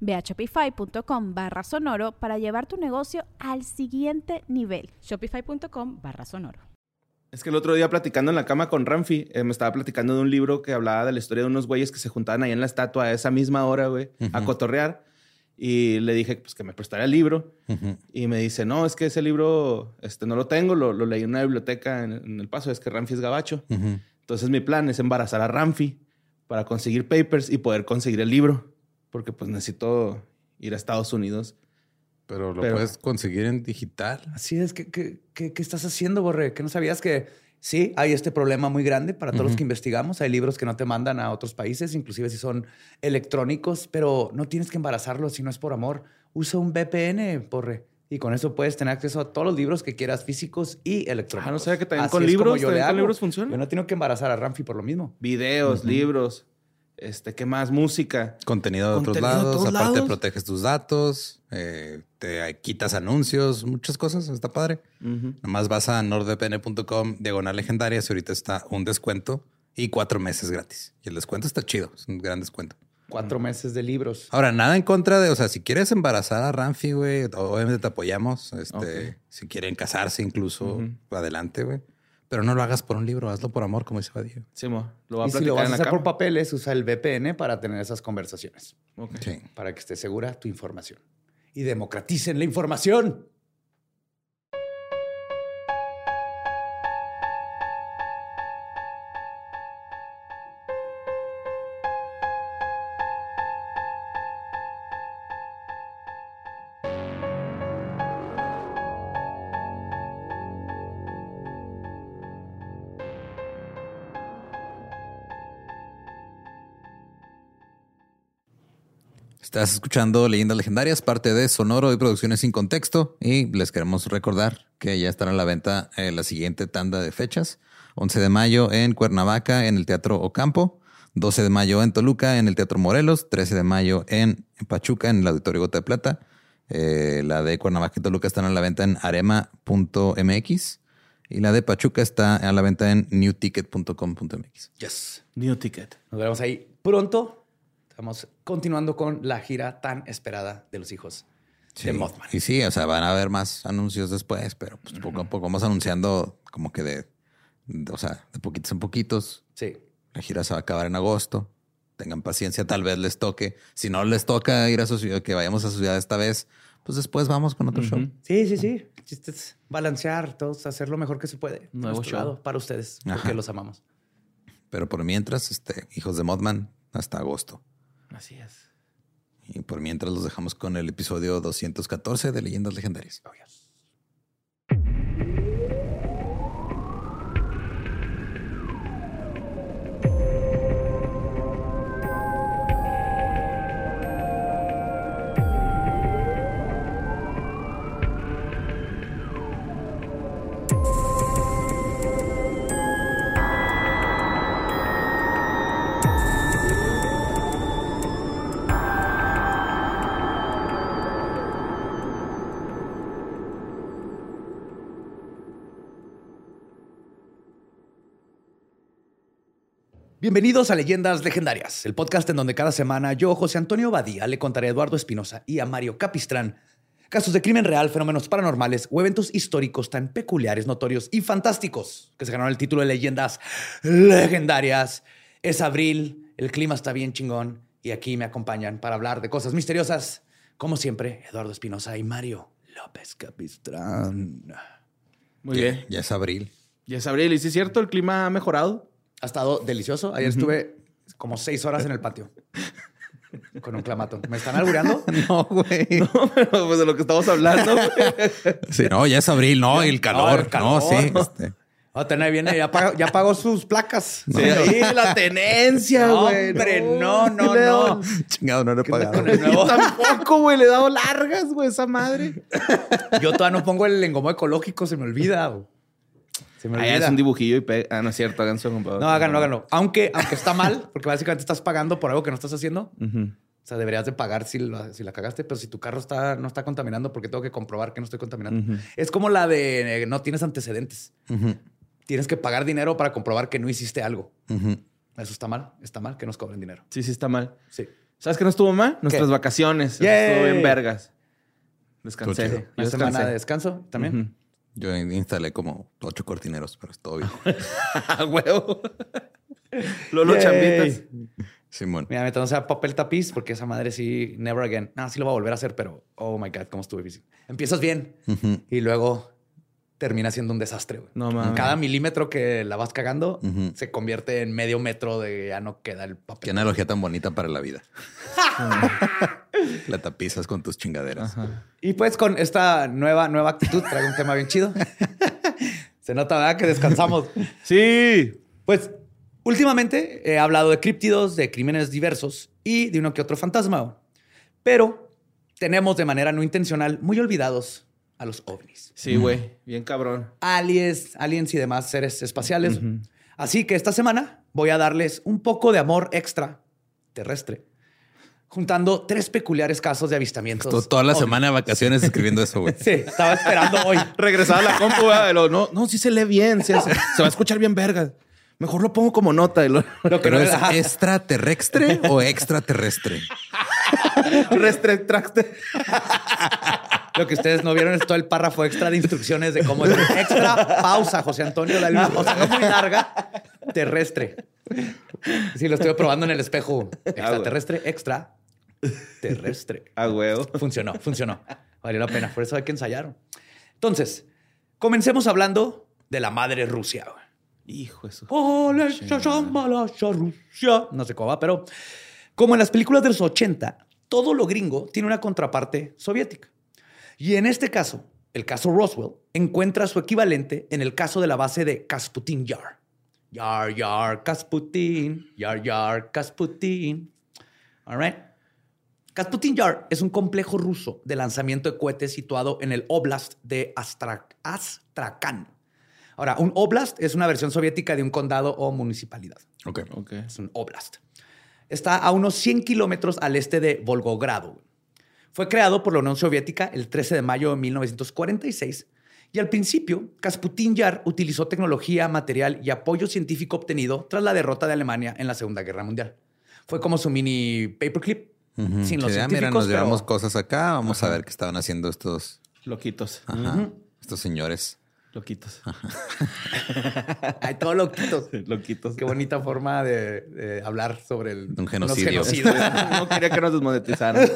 Ve a shopify.com barra sonoro para llevar tu negocio al siguiente nivel. Shopify.com barra sonoro. Es que el otro día platicando en la cama con Ramfi, eh, me estaba platicando de un libro que hablaba de la historia de unos güeyes que se juntaban ahí en la estatua a esa misma hora, güey, a cotorrear. Y le dije pues, que me prestara el libro. Y me dice, no, es que ese libro este, no lo tengo, lo, leí en una biblioteca en, El Paso, es que Ramfi es gabacho. Entonces mi plan es embarazar a Ramfi para conseguir papers y poder conseguir el libro porque pues necesito ir a Estados Unidos. Pero lo puedes conseguir en digital. Así es. ¿Qué, qué, estás haciendo, Borre? ¿Que no sabías que sí hay este problema muy grande para todos los que investigamos? Hay libros que no te mandan a otros países, inclusive si son electrónicos, pero no tienes que embarazarlos si no es por amor. Usa un VPN, Borre. Y con eso puedes tener acceso a todos los libros que quieras, físicos y electrónicos. Ah, no sé que también con libros, yo con libros funciona. Yo no tengo que embarazar a Ramfi por lo mismo. Videos, libros. Este, ¿qué más? Música. Contenido de otros lados. aparte, proteges tus datos, eh, te quitas anuncios, muchas cosas. Está padre. Nomás vas a nordvpn.com, diagonal legendaria. Si ahorita está un descuento y cuatro meses gratis. Y el descuento está chido. Es un gran descuento. Cuatro meses de libros. Ahora, nada en contra de, o sea, si quieres embarazar a Ramfi, güey, obviamente te apoyamos. Este, si quieren casarse incluso, adelante, güey. Pero no lo hagas por un libro, hazlo por amor, como dice Badillo. Sí, mo. Lo va a y si lo vas a hacer por papeles, usa el VPN para tener esas conversaciones. Sí. Para que esté segura tu información. Y democraticen la información. Estás escuchando Leyendas Legendarias, parte de Sonoro y Producciones sin Contexto. Y les queremos recordar que ya estará a la venta en la siguiente tanda de fechas. 11 de mayo en Cuernavaca, en el Teatro Ocampo. 12 de mayo en Toluca, en el Teatro Morelos. 13 de mayo en Pachuca, en el Auditorio Gota de Plata. Eh, la de Cuernavaca y Toluca están a la venta en arema.mx. Y la de Pachuca está a la venta en newticket.com.mx. Yes. New Ticket. Nos vemos ahí pronto. Estamos continuando con la gira tan esperada de los hijos de Mothman. Y sí, o sea, van a haber más anuncios después, pero pues poco a poco vamos anunciando como que de, o sea, de poquitos en poquitos. Sí. La gira se va a acabar en agosto. Tengan paciencia, tal vez les toque. Si no les toca ir a su ciudad, que vayamos a su ciudad esta vez, pues después vamos con otro show. Sí, sí, sí. es balancear todos, hacer lo mejor que se puede. Nuevo show. para ustedes, porque los amamos. Pero por mientras, este, hijos de Mothman, hasta agosto. Así es. Y por mientras los dejamos con el episodio 214 de Leyendas Legendarias. Oh, Bienvenidos a Leyendas Legendarias, el podcast en donde cada semana yo, José Antonio Badía, le contaré a Eduardo Espinosa y a Mario Capistrán casos de crimen real, fenómenos paranormales o eventos históricos tan peculiares, notorios y fantásticos que se ganaron el título de Leyendas Legendarias. Es abril, el clima está bien chingón y aquí me acompañan para hablar de cosas misteriosas, como siempre, Eduardo Espinosa y Mario López Capistrán. Muy bien. Ya es abril. Ya es abril, y sí es cierto, el clima ha mejorado. Ha estado delicioso. Ayer estuve como seis horas en el patio con un clamato. ¿Me están albureando? No, güey. No, pero pues de lo que estamos hablando. Sí, no, ya es abril, no, y el calor. el No, calor. sí. este, Ah, tener viene, ya pagó, ya pagó sus placas. Sí, ahí la tenencia, No, güey. hombre, no, no, ¿Qué le no. chingado, no lo he pagado. Yo tampoco, güey. Le he dado largas, güey, esa madre. Yo todavía no pongo el engomo ecológico, se me olvida. güey. Se me Ah, olvida. ya es un dibujillo y pega. Ah, no es cierto, hagan su computadora. No, háganlo, háganlo. Aunque, aunque está mal, porque básicamente estás pagando por algo que no estás haciendo. O sea, deberías de pagar si la, si la cagaste, pero si tu carro está, no está contaminando, porque tengo que comprobar que no estoy contaminando. Es como la de eh, no tienes antecedentes. Tienes que pagar dinero para comprobar que no hiciste algo. Eso está mal. Está mal que nos cobren dinero. Sí, sí, está mal. Sí. ¿Sabes qué no estuvo mal? Nuestras ¿Qué? vacaciones. Estuvo en vergas. Descansé. Una semana de descanso también. Yo instalé como ocho cortineros, pero es todo bien. A huevo. Lolo Yay. chambitas. Simón. Mira, metándose a papel tapiz, porque esa madre sí, never again. No, sí lo va a volver a hacer, pero oh my God, cómo estuve bici. Empiezas bien y luego termina siendo un desastre. güey. No mames. Cada milímetro que la vas cagando se convierte en medio metro de ya no queda el Qué papel. analogía tan bonita para la vida. la tapizas con tus chingaderas. Y pues con esta nueva, nueva actitud traigo un tema bien chido. se nota, ¿verdad? Que descansamos. Sí. Pues últimamente he hablado de críptidos, de crímenes diversos y de uno que otro fantasma. Pero tenemos de manera no intencional muy olvidados a los ovnis. Sí, güey. Bien cabrón. Aliens, aliens y demás seres espaciales. Así que esta semana voy a darles un poco de amor extra terrestre, juntando tres peculiares casos de avistamientos. To- Toda la ovnis. semana de vacaciones escribiendo eso, güey. Sí, estaba esperando hoy. Regresaba a la compu, güey. No, no, sí se lee bien. sí, se, se va a escuchar bien vergas. Mejor lo pongo como nota. Y lo Lo que Pero no es extraterrestre o extraterrestre. restracte. Lo que ustedes no vieron es todo el párrafo extra de instrucciones de cómo es extra pausa, José Antonio. La sea, no muy larga, terrestre. Sí, lo estuve probando en el espejo. Extraterrestre, extra, terrestre. A huevo. Funcionó, funcionó. Valió la pena. Por eso hay que ensayar. Entonces, comencemos hablando de la madre Rusia. Hijo de su... Rusia. No sé cómo va, pero como en las películas de los 80, todo lo gringo tiene una contraparte soviética. Y en este caso, el caso Roswell encuentra su equivalente en el caso de la base de Kasputin Yar. Yar, Yar, Kasputin, Yar, Yar, Kasputin. All right. Kasputin Yar es un complejo ruso de lanzamiento de cohetes situado en el oblast de Astra- Astrakhan. Ahora, un oblast es una versión soviética de un condado o municipalidad. Ok. Ok. Es un oblast. Está a unos 100 kilómetros al este de Volgogrado. Fue creado por la Unión Soviética el 13 de mayo de 1946 y al principio Kasputin Yar utilizó tecnología, material y apoyo científico obtenido tras la derrota de Alemania en la Segunda Guerra Mundial. Fue como su mini paperclip sin los Sí, ah, científicos. mira, nos pero- llevamos cosas acá. Vamos a ver qué estaban haciendo estos, Loquitos. ajá, estos señores. Loquitos. Ay, todo loquitos. Loquitos. Qué bonita forma de, de hablar sobre el, Un genocidio. no quería que nos desmonetizaran.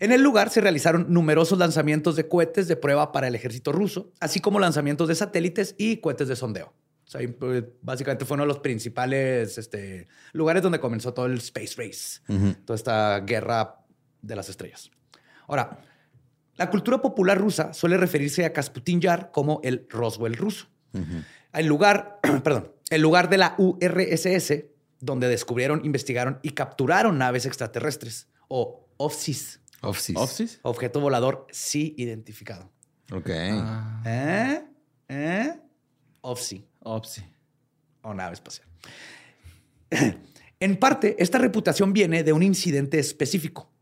En el lugar se realizaron numerosos lanzamientos de cohetes de prueba para el ejército ruso, así como lanzamientos de satélites y cohetes de sondeo. O sea, y, pues, básicamente fue uno de los principales este, lugares donde comenzó todo el space race, toda esta guerra de las estrellas. Ahora, la cultura popular rusa suele referirse a Kasputin Yar como el Roswell ruso. El lugar, perdón, el lugar de la URSS donde descubrieron, investigaron y capturaron naves extraterrestres o OVSIS, Offices. ¿Office? objeto volador sí identificado. Ok. Ah, ¿Eh? ¿Eh? OVSI o nave espacial. En parte, esta reputación viene de un incidente específico,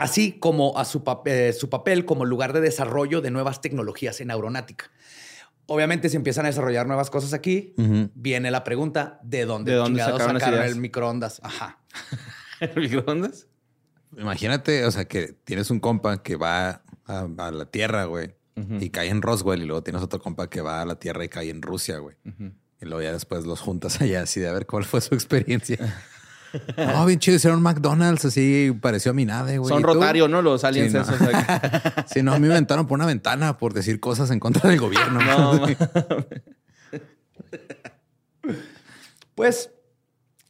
así como a su, pap- eh, su papel como lugar de desarrollo de nuevas tecnologías en aeronáutica. Obviamente, si empiezan a desarrollar nuevas cosas aquí, viene la pregunta de dónde, ¿De dónde sacaron el microondas. Ajá. ¿Microondas? Imagínate, o sea, que tienes un compa que va a, a la Tierra, güey, y cae en Roswell, y luego tienes otro compa que va a la Tierra y cae en Rusia, güey. Y luego ya después los juntas allá, así de a ver cuál fue su experiencia. Oh, bien chido. Hicieron McDonald's así, pareció a mi nave, güey. Son rotario, ¿no? Los aliens Sí, no. esos. Sí, no, a mí me aventaron por una ventana por decir cosas en contra del gobierno. No, Pues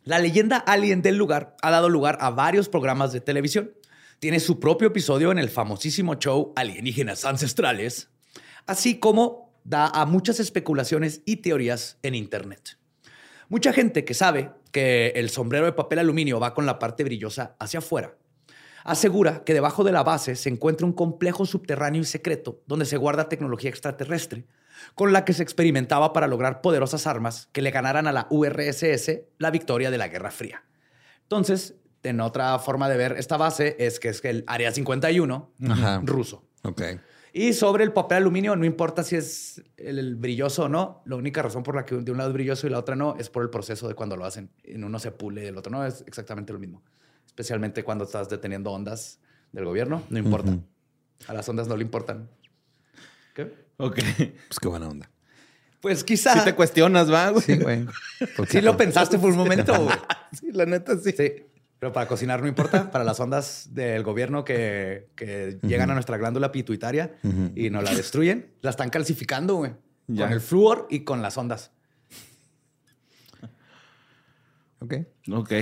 la leyenda alien del lugar ha dado lugar a varios programas de televisión. Tiene su propio episodio en el famosísimo show Alienígenas Ancestrales, así como da a muchas especulaciones y teorías en Internet. Mucha gente que sabe que el sombrero de papel aluminio va con la parte brillosa hacia afuera, asegura que debajo de la base se encuentra un complejo subterráneo y secreto donde se guarda tecnología extraterrestre con la que se experimentaba para lograr poderosas armas que le ganaran a la URSS la victoria de la Guerra Fría. Entonces, en otra forma de ver esta base es que es el Área 51 Ajá. ruso. Ok. Y sobre el papel aluminio, no importa si es el, el brilloso o no, la única razón por la que de un lado es brilloso y la otra no es por el proceso de cuando lo hacen. En uno se pule y el otro no, es exactamente lo mismo. Especialmente cuando estás deteniendo ondas del gobierno, no importa. Ujú. A las ondas no le importan. ¿Qué? ok. Pues qué buena onda. Pues quizá Si te cuestionas, va, güey. Sí, güey. sí lo pensaste por un momento. güey. Sí, la neta sí. Sí. Pero para cocinar no importa. Para las ondas del gobierno que, que llegan a nuestra glándula pituitaria y nos la destruyen, la están calcificando, güey. Ya. Con el flúor y con las ondas. Ok. Ok.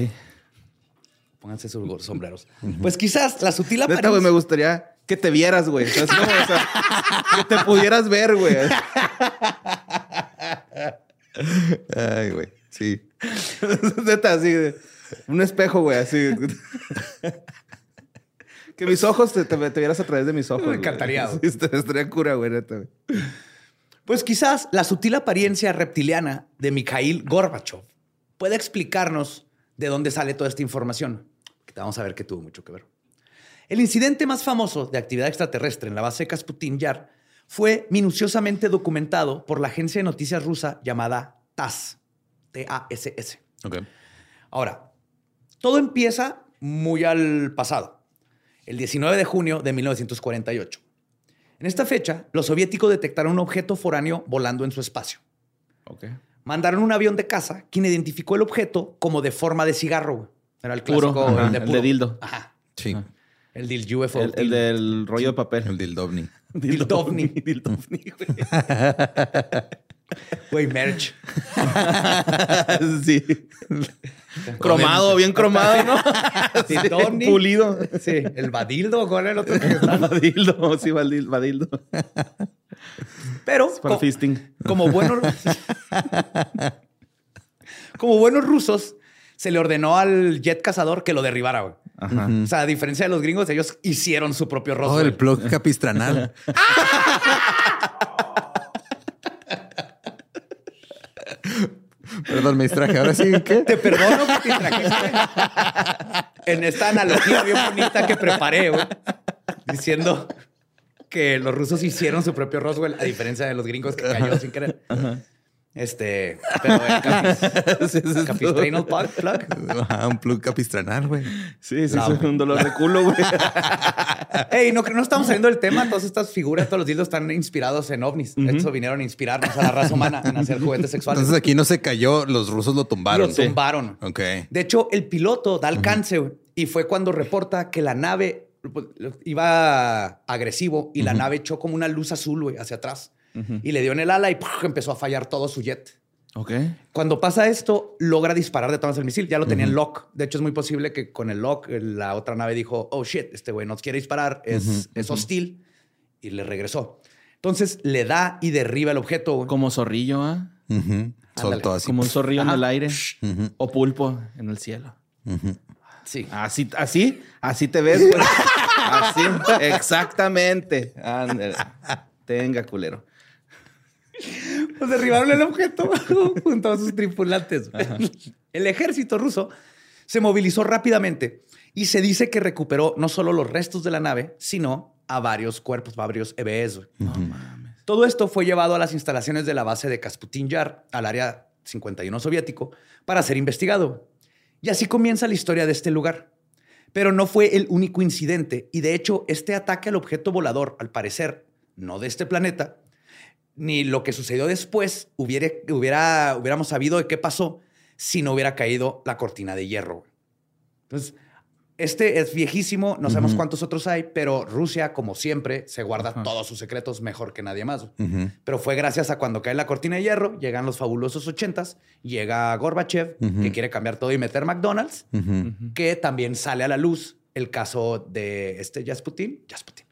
Pónganse sus sombreros. Pues quizás la sutil Neta, güey, apariencia... me gustaría que te vieras, güey. Que te pudieras ver, güey. Ay, güey. Sí. Neta, así. Un espejo, güey, así. Que mis ojos te, te- te vieras a través de mis ojos. Me encantaría. Sí, estaría cura, güey, neta. Pues quizás la sutil apariencia reptiliana de Mikhail Gorbachev puede explicarnos de dónde sale toda esta información. Que vamos a ver que tuvo mucho que ver. El incidente más famoso de actividad extraterrestre en la base Kasputin Yar fue minuciosamente documentado por la agencia de noticias rusa llamada TASS. T-A-S-S. Ok. Ahora, todo empieza muy al pasado, el 19 de junio de 1948. En esta fecha, los soviéticos detectaron un objeto foráneo volando en su espacio. Ok. Mandaron un avión de caza, quien identificó el objeto como de forma de cigarro. güey. Era el Puro, clásico, ajá, el de, el puro. de dildo. Ajá. Sí. El del UFO. El, el del rollo de papel. El dildovni. Dildovni. Dildovni, güey. Güey, merch. sí. cromado, bien cromado, ¿no? Sí, pulido. Sí, el vadildo. ¿Cuál era el otro? que? Vadildo, sí, vadildo. Pero co- fisting. como buenos como buenos rusos se le ordenó al jet cazador que lo derribara, güey. Ajá. O sea, a diferencia de los gringos, ellos hicieron su propio Oh, Roswell. el plug capistranal. Perdón, me distraje. Ahora sí, ¿qué? Te perdono que te trajiste en esta analogía bien bonita que preparé, güey, diciendo que los rusos hicieron su propio Roswell, a diferencia de los gringos que cayó sin querer. Este, pero el capis, plug, plug. Ajá, un plug capistranal, güey. Sí, sí, es un dolor de culo, güey. Ey, no, no estamos saliendo del tema. Todas estas figuras, todos los dildos están inspirados en ovnis. De hecho, vinieron a inspirarnos a la raza humana en hacer juguetes sexuales. Entonces aquí no se cayó, los rusos lo tumbaron. Lo tumbaron. Ok. De hecho, el piloto da alcance y fue cuando reporta que la nave pues, iba agresivo y la nave echó como una luz azul güey, hacia atrás y le dio en el ala y empezó a fallar todo su jet. Ok. Cuando pasa esto, logra disparar de todas el misil. Ya lo tenía en lock. De hecho, es muy posible que con el lock eh, la otra nave dijo, oh shit, este güey nos quiere disparar, es, es hostil y le regresó. Entonces le da y derriba el objeto. güey. Como zorrillo, ¿ah? Ujú. Soltó así. Como un zorrillo en el aire. O pulpo en el cielo. Sí. Así, así, así te ves, güey. Así, exactamente. Ándale. Tenga, culero. Pues derribaron el objeto junto a sus tripulantes. El ejército ruso se movilizó rápidamente y se dice que recuperó no solo los restos de la nave, sino a varios cuerpos, varios EBS. güey. Todo esto fue llevado a las instalaciones de la base de Kasputin Yar, al área 51 soviético, para ser investigado. Y así comienza la historia de este lugar. Pero no fue el único incidente y de hecho este ataque al objeto volador, al parecer, no de este planeta, ni lo que sucedió después hubiera, hubiera, hubiéramos sabido de qué pasó si no hubiera caído la cortina de hierro. Entonces, este es viejísimo, no sabemos cuántos otros hay, pero Rusia, como siempre, se guarda todos sus secretos mejor que nadie más. Pero fue gracias a cuando cae la cortina de hierro, llegan los fabulosos ochentas, llega Gorbachev, que quiere cambiar todo y meter McDonald's, que también sale a la luz el caso de este Jasputin, Jasputin,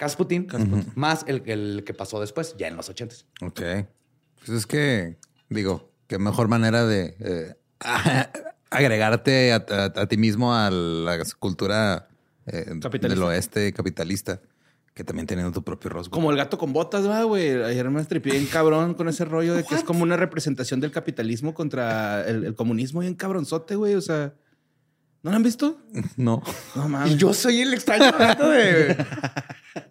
Kasputin, más el, el que pasó después, ya en los ochentas. Ok. Pues es que, digo, qué mejor manera de eh, agregarte a, a- a ti mismo a la cultura eh, Capitalista. del oeste capitalista, que también teniendo tu propio rosgo. Como el gato con botas, va, güey. Ayer me estripié bien cabrón con ese rollo de que es como una representación del capitalismo contra el, el comunismo bien cabronzote, güey. O sea, ¿no lo han visto? No. No Y mames. yo soy el extraño de, de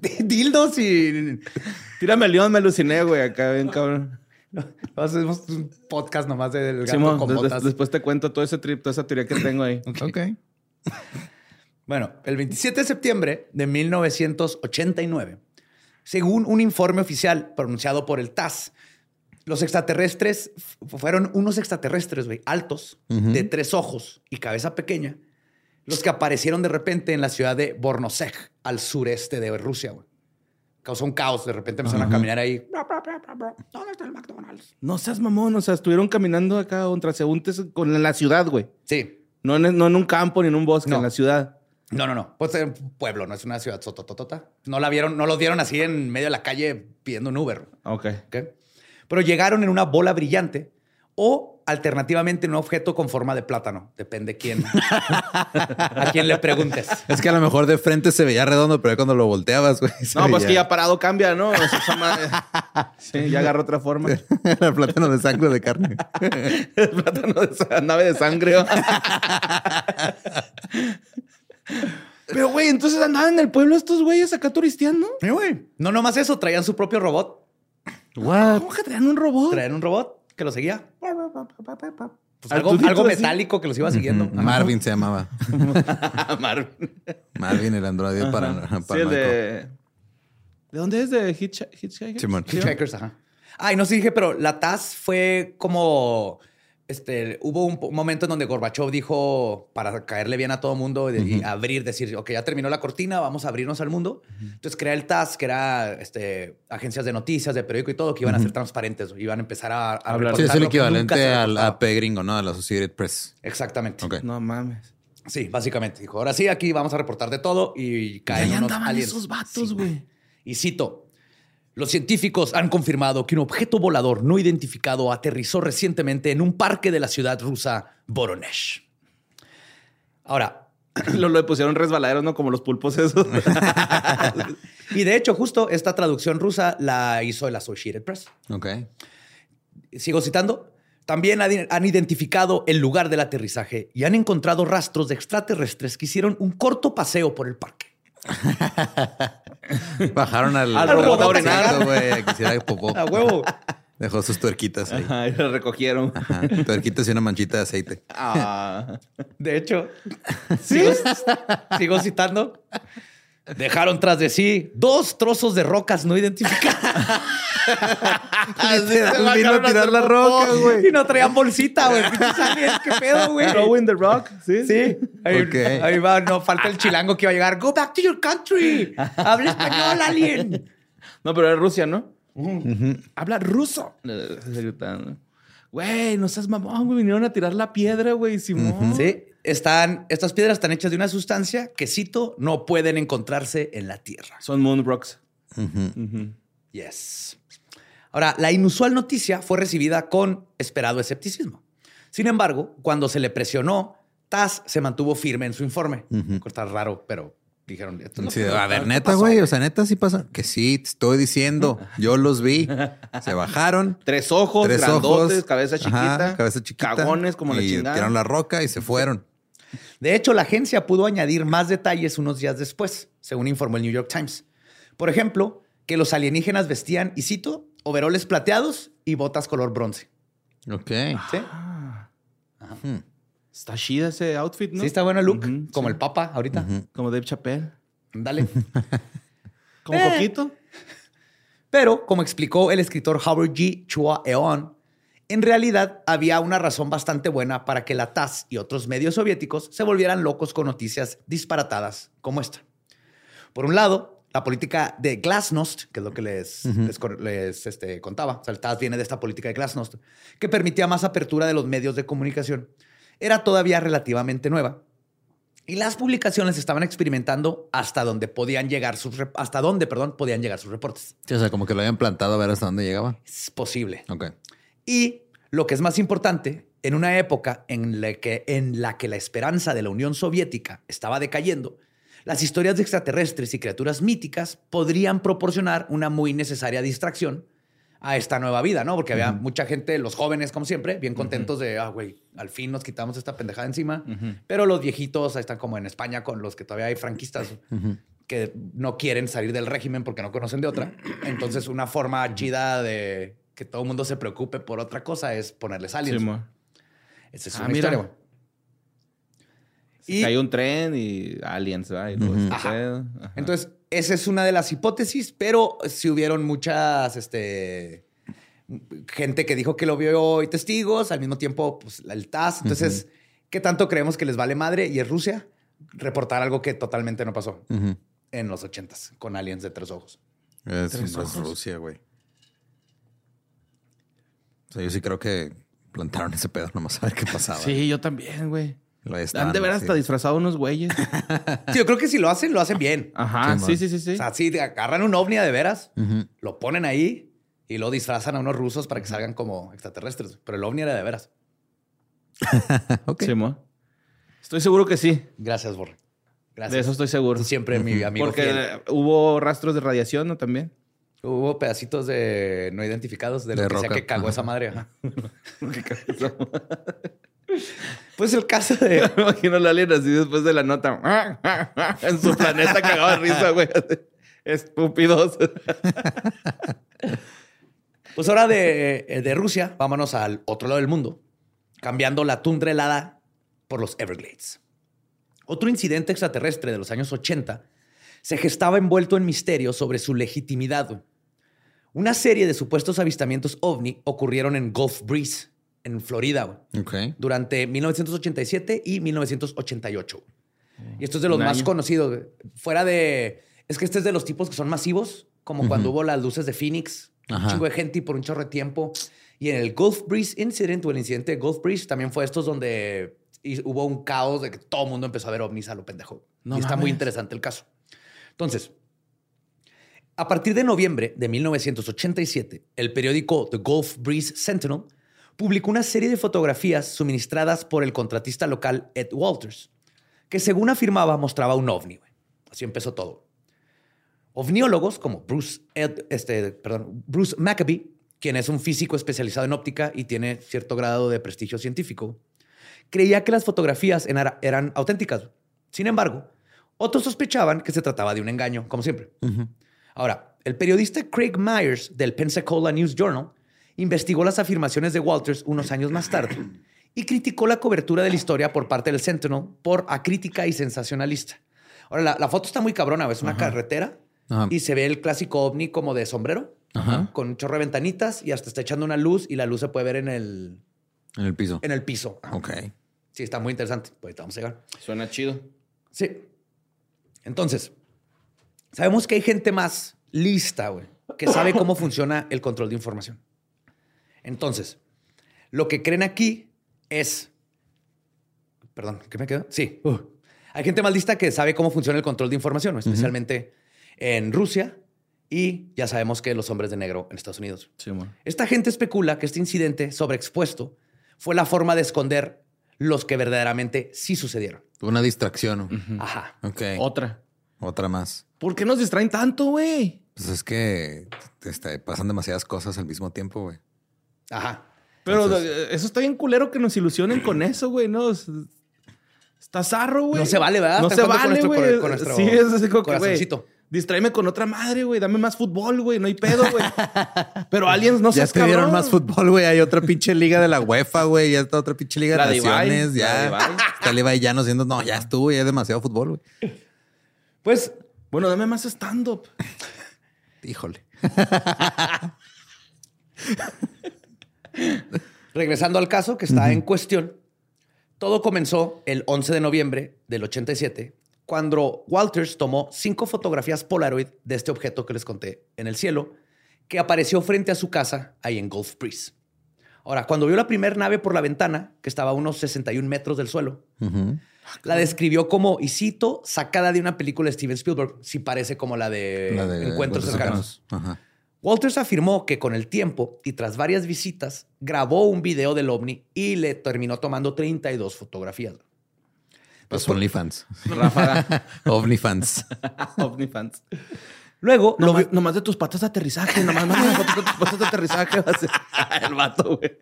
dildos y... Tírame el león, me aluciné, güey, acá bien cabrón. Hacemos un podcast nomás del gato con des- botas. después te cuento todo ese trip, toda esa teoría que tengo ahí. Ok. Bueno, el 27 de septiembre de 1989, según un informe oficial pronunciado por el TAS, los extraterrestres fueron unos extraterrestres, güey, altos, de tres ojos y cabeza pequeña, los que aparecieron de repente en la ciudad de Bornoseg, al sureste de Rusia, güey. Causó un caos, de repente empezaron a caminar ahí. ¿Dónde está el McDonald's? No seas mamón, o sea, estuvieron caminando acá contra transeúntes con en la ciudad, güey. Sí. No en, no en un campo ni en un bosque, No. en la ciudad. No, no, no. Pues es un pueblo, no es una ciudad sotototota. No la vieron, no los vieron así en medio de la calle pidiendo un Uber. Ok. ¿ok? Pero llegaron en una bola brillante o alternativamente en un objeto con forma de plátano. Depende quién, a quién le preguntes. Es que a lo mejor de frente se veía redondo, pero cuando lo volteabas, güey. No, pues que ya parado cambia, ¿no? Sí, ya agarra otra forma. Era plátano de sangre de carne. El plátano de nave de sangre. ¿o? Pero, güey, entonces andaban en el pueblo estos güeyes acá turisteando. Sí, güey. No nomás eso, traían su propio robot. What? ¿Cómo que traían un robot? Traían un robot que los seguía. Pues algo, Artudito algo así. metálico que los iba siguiendo. Marvin se llamaba. Marvin. Marvin, el androide para, Sí, para el de... ¿De dónde es? ¿De Hitch- Hitchhiker? Simón. Hitchhikers, ajá. Ay, no sé, dije, pero la TAS fue como. Este, hubo un momento en donde Gorbachev dijo para caerle bien a todo mundo y, y abrir, decir, ok, ya terminó la cortina, vamos a abrirnos al mundo. Entonces crea el TAS, que era este, agencias de noticias, de periódico y todo, que iban a ser transparentes, iban a empezar a, a Hablar. Sí, es reportar el equivalente al. AP gringo, ¿no? A la Associated Press. Exactamente. No mames. Sí, básicamente. Dijo, ahora sí, aquí vamos a reportar de todo y Ahí caen unos andaban aliens. esos vatos, Sí, güey. Y cito, los científicos han confirmado que un objeto volador no identificado aterrizó recientemente en un parque de la ciudad rusa Voronezh. Ahora, Lo, lo pusieron resbaladeros, ¿no? Como los pulpos esos. y de hecho justo esta traducción rusa la hizo el Associated Press. Ok. Sigo citando. También han han identificado el lugar del aterrizaje y han encontrado rastros de extraterrestres que hicieron un corto paseo por el parque. Bajaron al, Al robot a güey, popó. A huevo. Dejó sus tuerquitas ahí. Ajá, y lo recogieron. Ajá, Tuerquitas y una manchita de aceite. Ah. De hecho, sigo, sigo citando. Dejaron tras de sí dos trozos de rocas no identificadas. Literal, vino a tirar la roca, güey. Y no traían bolsita, güey. Aliens, ¿Qué pedo, güey? Throwing the rock. Sí. Sí. Ahí, va, no falta el chilango que iba a llegar. Go back to your country. Habla español, alien. No, pero es Rusia, ¿no? Habla ruso. Eh. Güey, no seas mamón, güey. Vinieron a tirar la piedra, güey, Simón. Sí. Están, estas piedras están hechas de una sustancia que, cito, no pueden encontrarse en la Tierra. Son moon rocks. Yes. Ahora, la inusual noticia fue recibida con esperado escepticismo. Sin embargo, cuando se le presionó, TAS se mantuvo firme en su informe. Está raro, pero dijeron esto no Sí, puede a ver, ¿Qué neta, güey. O sea, neta sí pasa. Que sí, te estoy diciendo. Yo los vi. Se bajaron. Tres ojos, Tres grandotes, ojos. cabeza Ajá, chiquita. cabeza chiquita. Cagones como la y chingada. tiraron la roca y se fueron. De hecho, la agencia pudo añadir más detalles unos días después, según informó el New York Times. Por ejemplo, que los alienígenas vestían, y cito, overoles plateados y botas color bronce. Ok. ¿Sí? Está chida ese outfit, ¿no? Sí, está bueno el look, como sí. el Papa ahorita. Como Dave Chappelle. Dale. Como Eh. poquito. Pero, como explicó el escritor Howard G. Chua Eon, En realidad, había una razón bastante buena para que la TAS y otros medios soviéticos se volvieran locos con noticias disparatadas como esta. Por un lado, la política de Glasnost, que es lo que les, les, les, este, contaba, o sea, el TAS viene de esta política de Glasnost, que permitía más apertura de los medios de comunicación, era todavía relativamente nueva. Y las publicaciones estaban experimentando hasta dónde podían llegar sus hasta dónde, perdón, podían llegar sus reportes. Sí, o sea, como que lo habían plantado a ver hasta dónde llegaba. Es posible. Ok. Y lo que es más importante, en una época en la que, en la, que la esperanza de la Unión Soviética estaba decayendo, las historias de extraterrestres y criaturas míticas podrían proporcionar una muy necesaria distracción a esta nueva vida, ¿no? Porque había mucha gente, los jóvenes, como siempre, bien contentos de, ah, güey, al fin nos quitamos esta pendejada encima. Pero los viejitos ahí están como en España con los que todavía hay franquistas que no quieren salir del régimen porque no conocen de otra. Entonces, una forma chida de que todo el mundo se preocupe por otra cosa es ponerles aliens. Sí, Esa es ah, una historia, y hay un tren y aliens, ¿verdad? Ajá. Entonces, esa es una de las hipótesis, pero si hubieron muchas, este, gente que dijo que lo vio y testigos, al mismo tiempo, pues, el TAS. Entonces, ¿qué tanto creemos que les vale madre? Y es Rusia reportar algo que totalmente no pasó en los ochentas con aliens de tres ojos. Es, Rusia, güey. O sea, yo sí creo que plantaron ese pedo nomás a ver qué pasaba. Sí, yo también, güey. Han de ver hasta disfrazado unos güeyes. sí, yo creo que si lo hacen, lo hacen bien. Ajá, sí, sí, sí, sí. O sea, si agarran un ovni de veras, lo ponen ahí y lo disfrazan a unos rusos para que salgan como extraterrestres. Pero el ovni era de veras. ok. Sí, Estoy seguro que sí. Gracias, Borre. Gracias. De eso estoy seguro. Siempre mi amigo. Porque hubo rastros de radiación, ¿no? También. Hubo pedacitos de no identificados de, lo que sea que cagó esa madre. Ajá. Pues el caso de. Me imagino la alien así después de la nota. en su planeta cagado de risa, güey. Estúpidos. pues ahora de, de, Rusia, vámonos al otro lado del mundo, cambiando la tundra helada por los Everglades. Otro incidente extraterrestre de los años 80 se gestaba envuelto en misterio sobre su legitimidad. Una serie de supuestos avistamientos ovni ocurrieron en Gulf Breeze, en Florida, durante 1987 y 1988. Y esto es de los más conocidos. Fuera de. Es que este es de los tipos que son masivos, como cuando hubo las luces de Phoenix, un chingo de gente y por un chorro de tiempo. Y en el Gulf Breeze Incident o el incidente de Gulf Breeze también fue estos donde hubo un caos de que todo el mundo empezó a ver ovnis a lo pendejo. y está muy interesante el caso. Entonces, a partir de noviembre de 1987, el periódico The Gulf Breeze Sentinel publicó una serie de fotografías suministradas por el contratista local Ed Walters, que según afirmaba mostraba un ovni. Así empezó todo. Ovniólogos como Bruce, este, perdón, Bruce quien es un físico especializado en óptica y tiene cierto grado de prestigio científico, creía que las fotografías eran auténticas. Sin embargo, otros sospechaban que se trataba de un engaño, como siempre. Ahora, el periodista Craig Myers del Pensacola News Journal investigó las afirmaciones de Walters unos años más tarde y criticó la cobertura de la historia por parte del Sentinel por acrítica y sensacionalista. Ahora, la, foto está muy cabrona, es una carretera y se ve el clásico ovni como de sombrero, con un chorro de ventanitas y hasta está echando una luz y la luz se puede ver en el... En el piso. En el piso. Ok. Sí, está muy interesante. Pues vamos a llegar. Suena chido. Sí. Entonces, sabemos que hay gente más lista, güey, que sabe cómo funciona el control de información. Entonces, lo que creen aquí es. Perdón, ¿qué me quedó? Sí. Uh, hay gente más lista que sabe cómo funciona el control de información, especialmente en Rusia y ya sabemos que los hombres de negro en Estados Unidos. Esta gente especula que este incidente sobreexpuesto fue la forma de esconder los que verdaderamente sí sucedieron. Una distracción. Ajá. Ok. Otra. Otra más. ¿Por qué nos distraen tanto, güey? Pues es que este, pasan demasiadas cosas al mismo tiempo, güey. Ajá. Pero eso está bien culero que nos ilusionen con eso, güey, ¿no? Está zarro, güey. No se vale, ¿verdad? No se vale, güey. Con nuestro, sí, es así como que, güey. Distráeme con otra madre, güey. Dame más fútbol, güey. No hay pedo, güey. Pero aliens no se Ya escribieron más fútbol, güey. Hay otra pinche liga de la UEFA, güey. Ya está otra pinche liga de naciones. Ya. Está Levi ya no siendo, no, ya estuvo, ya es demasiado fútbol, güey. Pues, bueno, dame más stand-up. Híjole. Regresando al caso que está en cuestión, todo comenzó el 11 de noviembre del 87, cuando Walters tomó cinco fotografías Polaroid de este objeto que les conté en el cielo, que apareció frente a su casa ahí en Gulf Breeze. Ahora, cuando vio la primera nave por la ventana, que estaba a unos 61 metros del suelo, la describió como, y cito, sacada de una película de Steven Spielberg, si parece como la de, La de Encuentros cercanos. Ajá. Walters afirmó que con el tiempo y tras varias visitas, grabó un video del ovni y le terminó tomando 32 fotografías. Los OnlyFans. Ráfaga. OnlyFans. OmniFans. Luego, Nomás, vi- nomás de tus patas de aterrizaje. Nomás fotos de tus patas de aterrizaje. El vato, güey.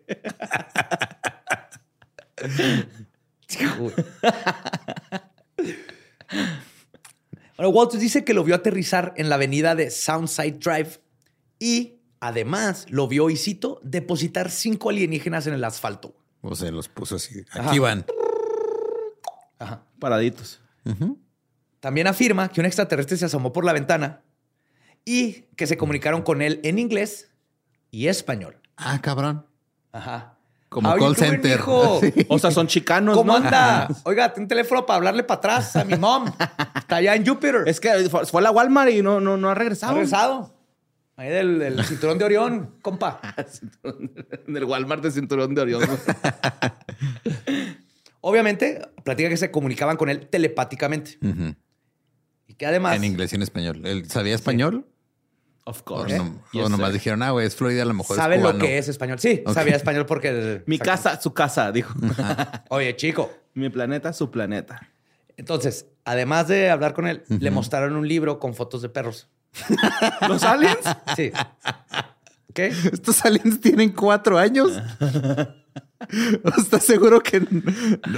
Ahora, Walters dice que lo vio aterrizar en la avenida de Soundside Drive y además lo vio, y cito, depositar cinco alienígenas en el asfalto. O sea, los puso así. Ajá. Aquí van. Paraditos. También afirma que un extraterrestre se asomó por la ventana y que se comunicaron con él en inglés y español. Ah, cabrón. Ajá. Como How call center. Sí. O sea, son chicanos, ¿Cómo ¿no? anda? Oiga, tengo un teléfono para hablarle para atrás a mi mom. Está allá en Júpiter. Es que fue, a la Walmart y no, no, no ha ¿Ha regresado. regresado? Ahí del, del cinturón de Orión, compa. En el Walmart de cinturón de Orión. Obviamente, platica que se comunicaban con él telepáticamente. Y que además... En inglés y en español. ¿Él sabía español? Of O, course. no- Yes, o nomás sir. dijeron, ah, güey, es Florida, a lo mejor Sabe es lo que es español. Sí, sabía español porque... Mi casa, su casa, dijo. Oye, chico. Mi planeta, su planeta. Entonces, además de hablar con él, le mostraron un libro con fotos de perros. ¿Los aliens? Sí. ¿Qué? Estos aliens tienen cuatro años. ¿Estás seguro que,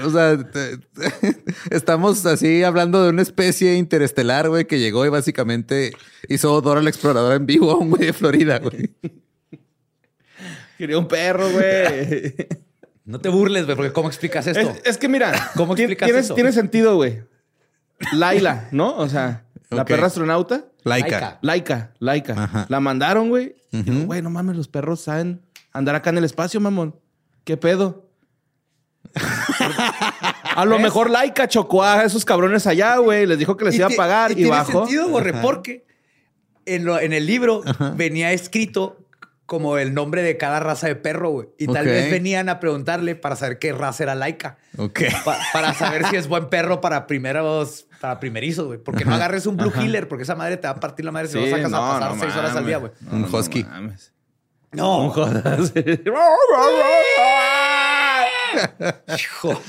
o sea, te- te- estamos así hablando de una especie interestelar, güey, que llegó y básicamente hizo Dora la exploradora en vivo a un güey de Florida, güey. Quería un perro, güey. No te burles, güey, porque ¿cómo explicas esto? Es, es que mira, ¿Cómo explicas tiene, eso? tiene sentido, güey. Laila, ¿no? O sea, la perra astronauta. Laika. Laica, laica. Ajá. La mandaron, güey. Y dijo, Güey, no mames, los perros saben andar acá en el espacio, mamón. ¿Qué pedo? a lo mejor laica chocó a esos cabrones allá, güey. Les dijo que les iba a pagar y, tiene bajó. sentido, Borre, porque en, lo- en el libro venía escrito como el nombre de cada raza de perro, güey. Y tal vez venían a preguntarle para saber qué raza era laica. Ok. Pa- para saber si es buen perro para primeros, para primerizos, güey. Porque no agarres un Blue Healer, porque esa madre te va a partir la madre si Sí, lo sacas no, a pasar no seis horas al día, güey. Un husky. No, Un jodas. hijo.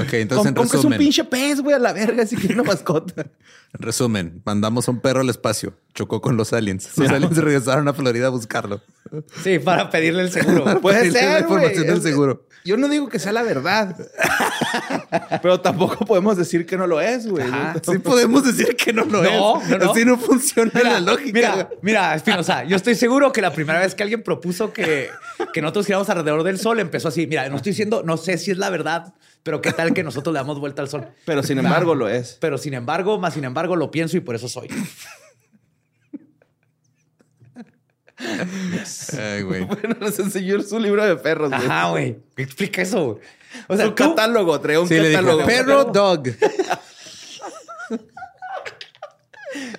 Ok, entonces en que es un resumen, pinche pez, güey, a la verga, si quiere una mascota. en resumen, mandamos a un perro al espacio, chocó con los aliens. Los aliens regresaron a Florida a buscarlo. Sí, para pedirle el seguro. Puede ser, la información del seguro. Yo no digo que sea la verdad. pero tampoco podemos decir que no lo es, güey. Sí podemos decir que no lo No, es. no, no. Así no funciona Mira, la lógica. Mira, mira, Espinosa, yo estoy seguro que la primera vez que alguien propuso que, que nosotros giramos alrededor del sol empezó así. Mira, no estoy diciendo, no sé si es la verdad, pero qué tal que nosotros le damos vuelta al sol. Pero sin embargo lo es. Pero sin embargo, más sin embargo, lo pienso y por eso soy. Ay, güey. Bueno, les enseñó su libro de perros, güey. Ajá, güey. ¿Qué explica eso? güey? O sea, Su catálogo, trae un Sí, le catálogo. dijo, perro dog.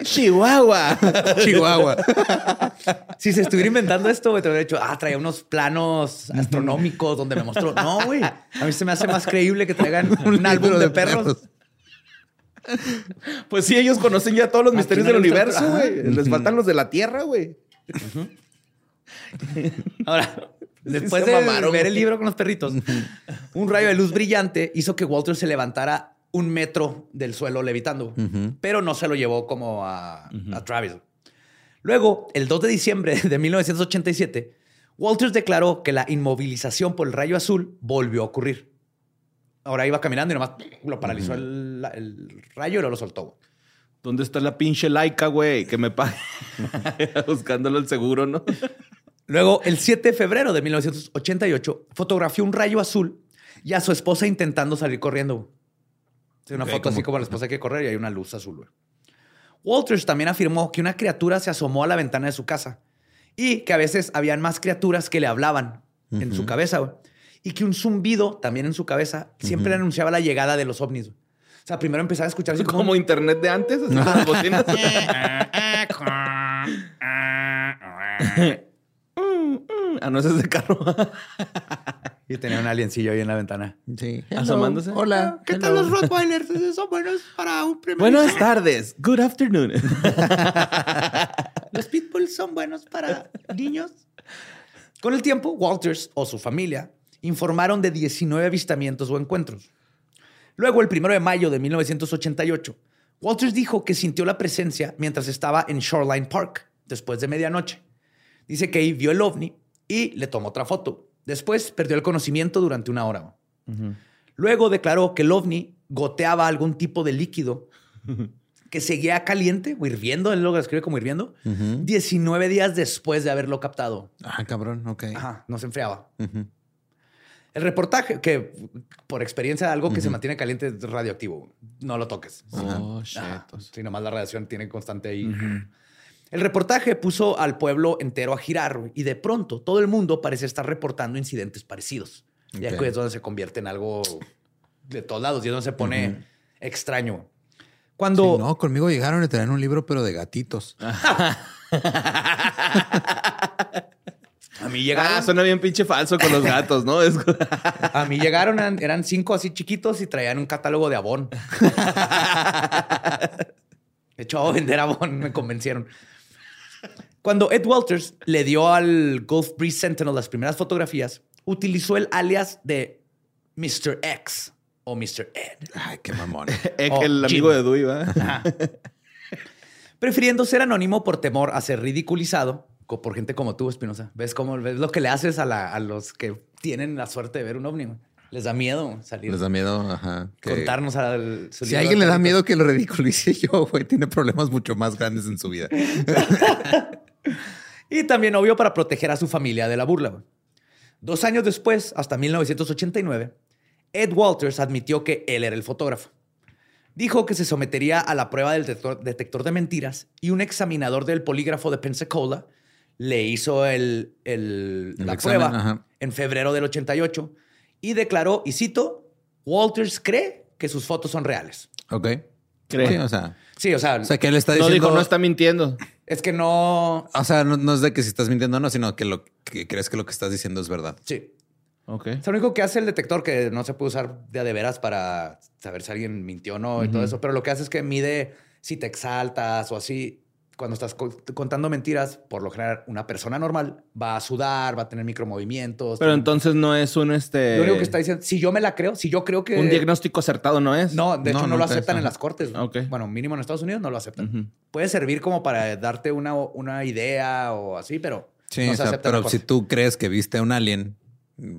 Chihuahua. Chihuahua. si se estuviera inventando esto, güey, te hubiera dicho, ah, traía unos planos astronómicos donde me mostró. No, güey. A mí se me hace más creíble que traigan un, álbum de, de perros. perros. Pues sí, ellos conocen ya todos los Aquí misterios no del universo, güey. Les faltan los de la Tierra, güey. Ahora, después se de mamaron, ver el libro con los perritos, un rayo de luz brillante hizo que Walter se levantara un metro del suelo levitando, pero no se lo llevó como a, a Travis. Luego, el 2 de diciembre de 1987, Walters declaró que la inmovilización por el rayo azul volvió a ocurrir. Ahora iba caminando y nomás lo paralizó el, el rayo y lo soltó. ¿Dónde está la pinche laica, güey? Que me pague. Buscándolo el seguro, ¿no? Luego, el 7 de febrero de 1988, fotografió un rayo azul y a su esposa intentando salir corriendo. Sí, una foto así como- la esposa que correr y hay una luz azul. güey. Walters también afirmó que una criatura se asomó a la ventana de su casa y que a veces habían más criaturas que le hablaban en su cabeza, güey. Y que un zumbido también en su cabeza siempre anunciaba la llegada de los ovnis. güey. O sea, primero empezaba a escuchar así Como, como... internet de antes, así con las bocinas. ah, no, ese es de carro. Y tenía un aliencillo ahí en la ventana. Sí. Asomándose. Hola. ¿Qué tal los Rottweilers? Son buenos para un primer... Buenas tardes. Good afternoon. Los pitbulls son buenos para niños. Con el tiempo, Walters o su familia informaron de 19 avistamientos o encuentros. Luego, el primero de mayo de 1988, Walters dijo que sintió la presencia mientras estaba en Shoreline Park, después de medianoche. Dice que ahí vio el ovni y le tomó otra foto. Después perdió el conocimiento durante una hora. Luego declaró que el ovni goteaba algún tipo de líquido que seguía caliente o hirviendo, él lo describe como hirviendo, 19 días después de haberlo captado. Ah, cabrón, ok. Ajá, no se enfriaba. El reportaje, que por experiencia algo que se mantiene caliente es radioactivo. No lo toques. Oh, shit. Sí, nomás la radiación tiene constante ahí. El reportaje puso al pueblo entero a girar y de pronto todo el mundo parece estar reportando incidentes parecidos. Y Ok. aquí es donde se convierte en algo de todos lados y es donde se pone extraño. Cuando Sí, no, conmigo llegaron y traían un libro, pero de gatitos. a mí llegaron, Ah, suena bien pinche falso con los gatos, ¿no? Es... a mí llegaron, eran, eran cinco así chiquitos y traían un catálogo de Avon. De hecho, a vender Avon, me convencieron. Cuando Ed Walters le dio al Gulf Breeze Sentinel las primeras fotografías, utilizó el alias de Mr. X o Mr. Ed, Ay, qué mamón. Egg, el Jim. amigo de Dewey, ¿va? prefiriendo ser anónimo por temor a ser ridiculizado por gente como tú, Espinosa. ¿Ves cómo ves lo que le haces a, la- a los que tienen la suerte de ver un ovni? Les da miedo salir, Les da miedo, ajá. que- contarnos al su Si a alguien le da miedo que lo ridiculice yo, güey, tiene problemas mucho más grandes en su vida. Y también, obvio, para proteger a su familia de la burla. Dos años después, hasta 1989, Ed Walters admitió que él era el fotógrafo. Dijo que se sometería a la prueba del detector, detector de mentiras y un examinador del polígrafo de Pensacola le hizo el, el- El la examen, prueba ajá. en febrero del 88 y declaró, y cito, Walters cree que sus fotos son reales. Ok. Cree. Sí, o sea, Sí, o sea, o sea, que él está No diciendo. dijo, no está mintiendo. es que no... O sea, no, no es de que si estás mintiendo o no, sino que lo que crees que lo que estás diciendo es verdad. Sí, Ok. Es lo único que hace el detector que no se puede usar de a de veras para saber si alguien mintió o no y todo eso. Pero lo que hace es que mide si te exaltas o así. Cuando estás co- contando mentiras, por lo general, una persona normal va a sudar, va a tener micromovimientos. Pero tiene- entonces no es un este. lo único que está diciendo, si yo me la creo, si yo creo que. Un diagnóstico acertado no es. No, de No, hecho no, lo nunca es, aceptan en las cortes. Bueno, mínimo en Estados Unidos no lo aceptan. Puede servir como para darte una, una idea o así, pero Sí, no o se sea, acepta en la pero si tú crees que viste a un alien,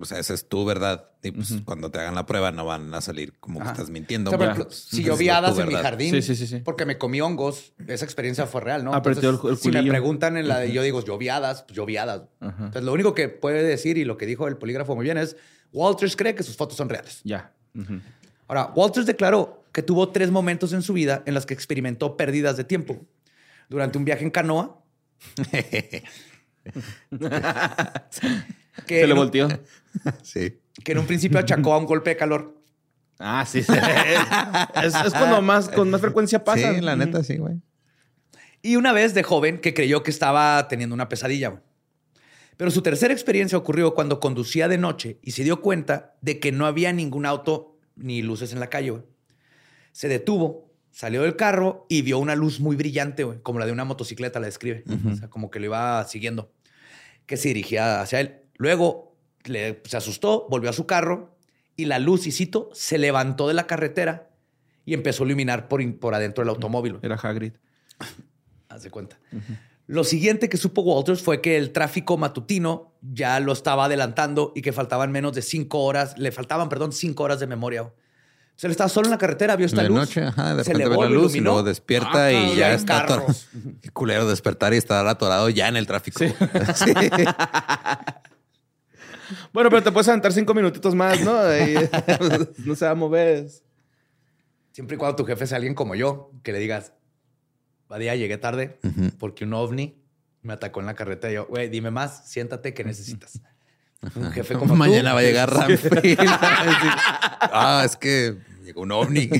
o sea, esa es tu verdad. Y pues cuando te hagan la prueba no van a salir como que Ajá. estás mintiendo. O sea, si yo vi hadas en mi jardín Sí, sí, sí, sí. porque me comí hongos, esa experiencia fue real, ¿no? Apretó Entonces, el- el si me preguntan en la de yo digo yo vi hadas, pues yo vi hadas. Ajá. Entonces, lo único que puede decir y lo que dijo el polígrafo muy bien es Walters cree que sus fotos son reales. Ya. Ujú. Ahora, Walters declaró que tuvo tres momentos en su vida en los que experimentó pérdidas de tiempo. Durante un viaje en canoa. que, Se le un- volteó. Sí. que en un principio achacó a un golpe de calor. Ah, sí. sí. es, es cuando más, con más frecuencia pasa. Sí, la neta, sí, güey. Y una vez de joven que creyó que estaba teniendo una pesadilla. güey. Pero su tercera experiencia ocurrió cuando conducía de noche y se dio cuenta de que no había ningún auto ni luces en la calle. güey. Se detuvo, salió del carro y vio una luz muy brillante, güey, como la de una motocicleta, la describe. O sea, como que lo iba siguiendo, que se dirigía hacia él. Luego le- se asustó, volvió a su carro y la luz, y cito, se levantó de la carretera y empezó a iluminar por, in- por adentro del automóvil. Era Hagrid. Haz de cuenta. Lo siguiente que supo Walters fue que el tráfico matutino ya lo estaba adelantando y que faltaban menos de cinco horas, le faltaban, perdón, cinco horas de memoria. Se le estaba solo en la carretera, vio esta de luz. noche, ajá, de se repente ve la luz y iluminó. luego despierta Ah, y ya está. Qué culero despertar y estar atorado ya en el tráfico. Sí. Bueno, pero te puedes aventar cinco minutitos más, ¿no? Ahí, no se va a mover. Siempre y cuando tu jefe sea alguien como yo, que le digas, Badía, llegué tarde porque un ovni me atacó en la carretera. Y yo, güey, dime más, siéntate, ¿qué necesitas? Un jefe como Mañana tú. va a llegar Ramfi. ah, es que llegó un ovni.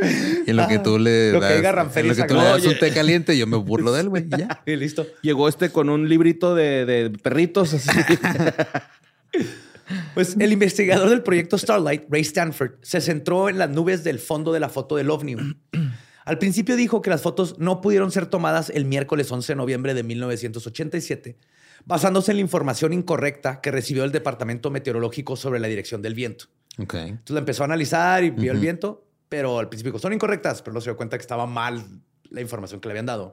y en lo que tú le Lo que das, diga Ramferi en lo que tú le sacó. das un té caliente, yo me burlo de él, güey. y Ya. Y listo. Llegó este con un librito de, de perritos así. Pues el investigador del proyecto Starlight, Ray Stanford, se centró en las nubes del fondo de la foto del ovni. Al principio dijo que las fotos no pudieron ser tomadas el miércoles 11 de noviembre de 1987, basándose en la información incorrecta que recibió el Departamento Meteorológico sobre la dirección del viento. Ok. Entonces la empezó a analizar y vio el viento, pero al principio son incorrectas, pero luego se dio cuenta que estaba mal la información que le habían dado.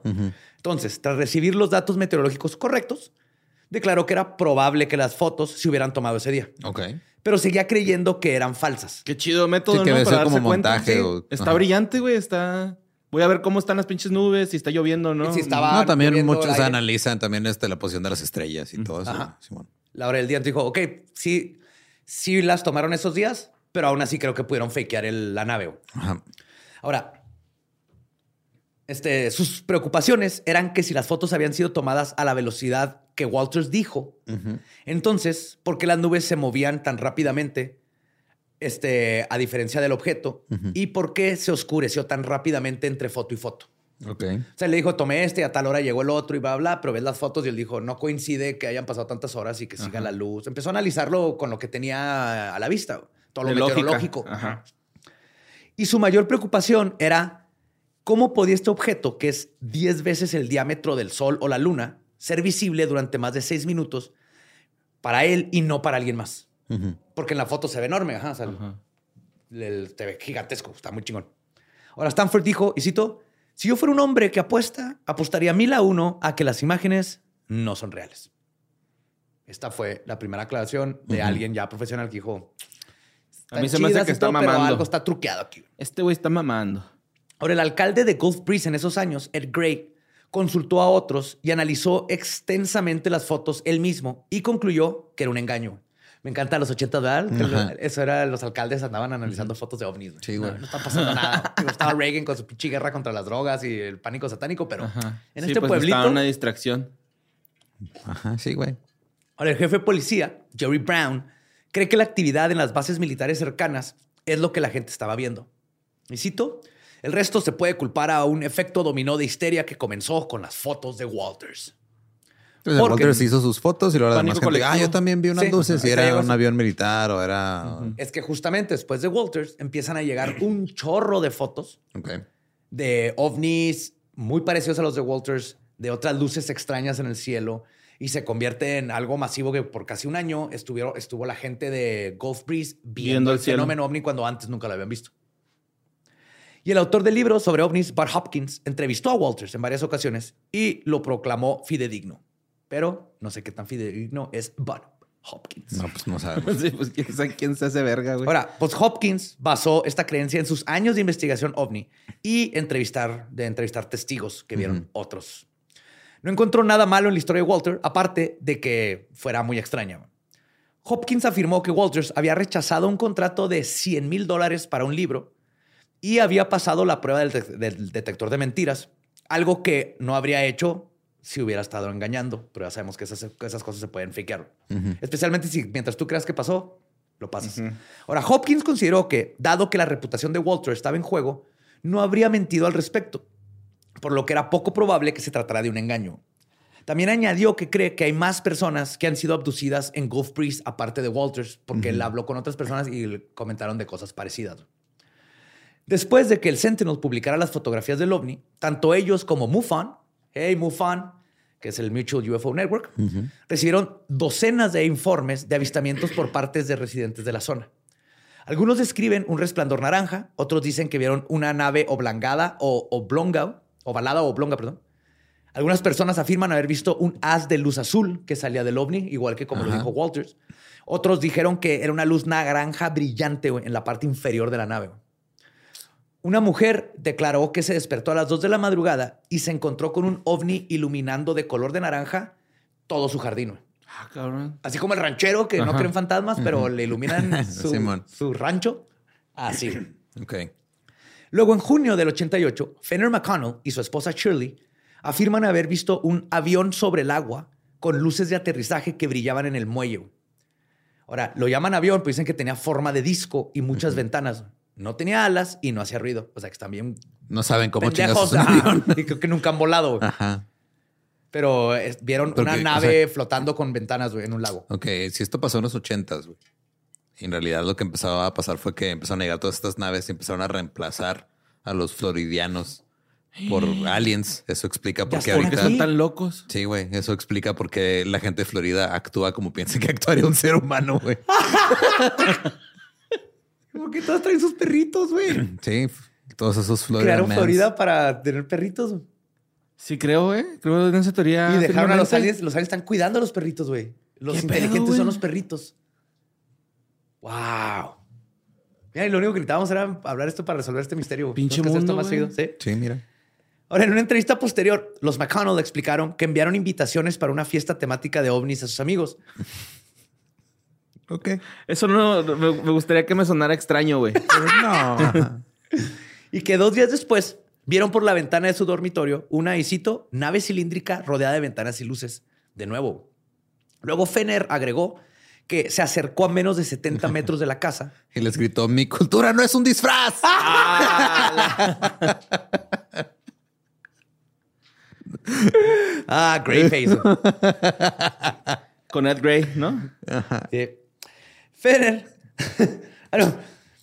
Entonces, tras recibir los datos meteorológicos correctos, declaró que era probable que las fotos se hubieran tomado ese día, Ok. pero seguía creyendo que eran falsas. Qué chido método, Sí, que ¿no? debe Para como darse cuenta. montaje Sí. o- Está Ajá. brillante, güey. Está... Voy a ver cómo están las pinches nubes, si está lloviendo o no. Si estaba- No, también muchos analizan también este, la posición de las estrellas y todo eso. Ajá. Simón. La hora del día entonces dijo, ok, sí, sí las tomaron esos días, pero aún así creo que pudieron fakear el- la nave. Ajá. Ahora, este, sus preocupaciones eran que si las fotos habían sido tomadas a la velocidad que Walters dijo, entonces, ¿por qué las nubes se movían tan rápidamente? Este, a diferencia del objeto, y por qué se oscureció tan rápidamente entre foto y foto. Ok. O sea, le dijo, tomé este, y a tal hora llegó el otro y bla, bla, pero ves las fotos y él dijo, no coincide que hayan pasado tantas horas y que siga la luz. Empezó a analizarlo con lo que tenía a la vista, todo lo De lógica. meteorológico. Ajá. Y su mayor preocupación era cómo podía este objeto, que es 10 veces el diámetro del Sol o la Luna, ser visible durante más de 6 minutos para él y no para alguien más. Porque en la foto se ve enorme, ajá, o sea, el- el- ve gigantesco, está muy chingón. Ahora Stanford dijo, y cito, si yo fuera un hombre que apuesta, apostaría mil a uno a que las imágenes no son reales. Esta fue la primera aclaración de alguien ya profesional que dijo, A mí "Están se me hace que está todo, pero mamando. algo está truqueado aquí. Este güey está mamando. Ahora, el alcalde de Gulf Breeze en esos años, Ed Gray, consultó a otros y analizó extensamente las fotos él mismo y concluyó que era un engaño. Me encanta los 80, ¿verdad? Eso era, los alcaldes andaban analizando fotos de ovnis. güey. Sí, güey. no está pasando nada. Estaba Reagan con su pinche guerra contra las drogas y el pánico satánico, pero Ajá. en Sí, este pues pueblito... Estaba una distracción. Ajá, sí, güey. Ahora, el jefe de policía, Jerry Brown, cree que la actividad en las bases militares cercanas es lo que la gente estaba viendo. Y cito, el resto se puede culpar a un efecto dominó de histeria que comenzó con las fotos de Walters. Entonces Porque- Walters hizo sus fotos y luego la demás gente, ah, yo también vi unas Sí, luces y era un avión militar o era... Es que justamente después de Walters empiezan a llegar un chorro de fotos de ovnis muy parecidos a los de Walters, de otras luces extrañas en el cielo, y se convierte en algo masivo que por casi un año estuvieron, estuvo la gente de Gulf Breeze viendo, Viendo el fenómeno ovni cuando antes nunca lo habían visto. Y el autor del libro sobre ovnis, Bart Hopkins, entrevistó a Walters en varias ocasiones y lo proclamó fidedigno. Pero no sé qué tan fidedigno es Bart Hopkins. No, pues no sabemos. Sí, pues quién sabe quién se hace verga, güey. Ahora, pues Hopkins basó esta creencia en sus años de investigación ovni y entrevistar, de entrevistar testigos que vieron otros. No encontró nada malo en la historia de Walter, aparte de que fuera muy extraña. Hopkins afirmó que Walters había rechazado un contrato de 100 mil dólares para un libro y había pasado la prueba del, de- del detector de mentiras, algo que no habría hecho si hubiera estado engañando, pero ya sabemos que esas, esas cosas se pueden fakear. Especialmente si mientras tú creas que pasó, lo pasas. Ahora, Hopkins consideró que, dado que la reputación de Walter estaba en juego, no habría mentido al respecto, por lo que era poco probable que se tratara de un engaño. También añadió que cree que hay más personas que han sido abducidas en Gulf Breeze aparte de Walters, porque él habló con otras personas y le comentaron de cosas parecidas. Después de que el Sentinel publicara las fotografías del ovni, tanto ellos como MUFON, hey MUFON, que es el Mutual UFO Network, recibieron docenas de informes de avistamientos por partes de residentes de la zona. Algunos describen un resplandor naranja, otros dicen que vieron una nave oblongada o oblonga, ovalada o oblonga, perdón. Algunas personas afirman haber visto un haz de luz azul que salía del ovni, igual que como lo dijo Walters. Otros dijeron que era una luz naranja brillante en la parte inferior de la nave. Una mujer declaró que se despertó a las 2 de la madrugada y se encontró con un ovni iluminando de color de naranja todo su jardín. Ah, cabrón. Así como el ranchero que no Ajá. cree en fantasmas, pero le iluminan su, su rancho. Así. Ok. Luego, en junio del 88, Fenner McConnell y su esposa Shirley afirman haber visto un avión sobre el agua con luces de aterrizaje que brillaban en el muelle. Ahora, lo llaman avión, pues dicen que tenía forma de disco y muchas ventanas. No tenía alas y no hacía ruido. O sea, que bien No saben cómo pendejos. es un ajá, avión. y creo que nunca han volado. Ajá. Pero eh, vieron una o nave flotando con ventanas güey, en un lago. Ok, si esto pasó en los ochentas, güey. En realidad lo que empezaba a pasar fue que empezaron a llegar todas estas naves y empezaron a reemplazar a los floridianos por aliens. Eso explica por qué están ¿Por qué ahorita... son tan locos? Sí, güey. Eso explica por qué la gente de Florida actúa como piensa que actuaría un ser humano, güey. Como que todos traen sus perritos, güey. Sí, todos esos Florida Crearon mans. Florida para tener perritos. güey. Sí, creo, güey. Creo en esa teoría. y dejaron a los aliens. Los aliens están cuidando a los perritos, güey. Los ¿Qué pedo, inteligentes son los perritos. Wow. Mira, y lo único que necesitábamos era hablar esto para resolver este misterio. Pinche esto mundo, más güey. seguido, ¿sí? Sí, mira. Ahora, en una entrevista posterior, los McConnell explicaron que enviaron invitaciones para una fiesta temática de ovnis a sus amigos. Ok. Eso no, me, me gustaría que me sonara extraño, güey. no. Y que dos días después vieron por la ventana de su dormitorio una, y cito, nave cilíndrica rodeada de ventanas y luces. De nuevo. Luego Fenner agregó que se acercó a menos de 70 metros de la casa. Y les gritó, mi cultura no es un disfraz. Ah, Greyface. Con Ed Gray, ¿no? Sí. Fenner ah,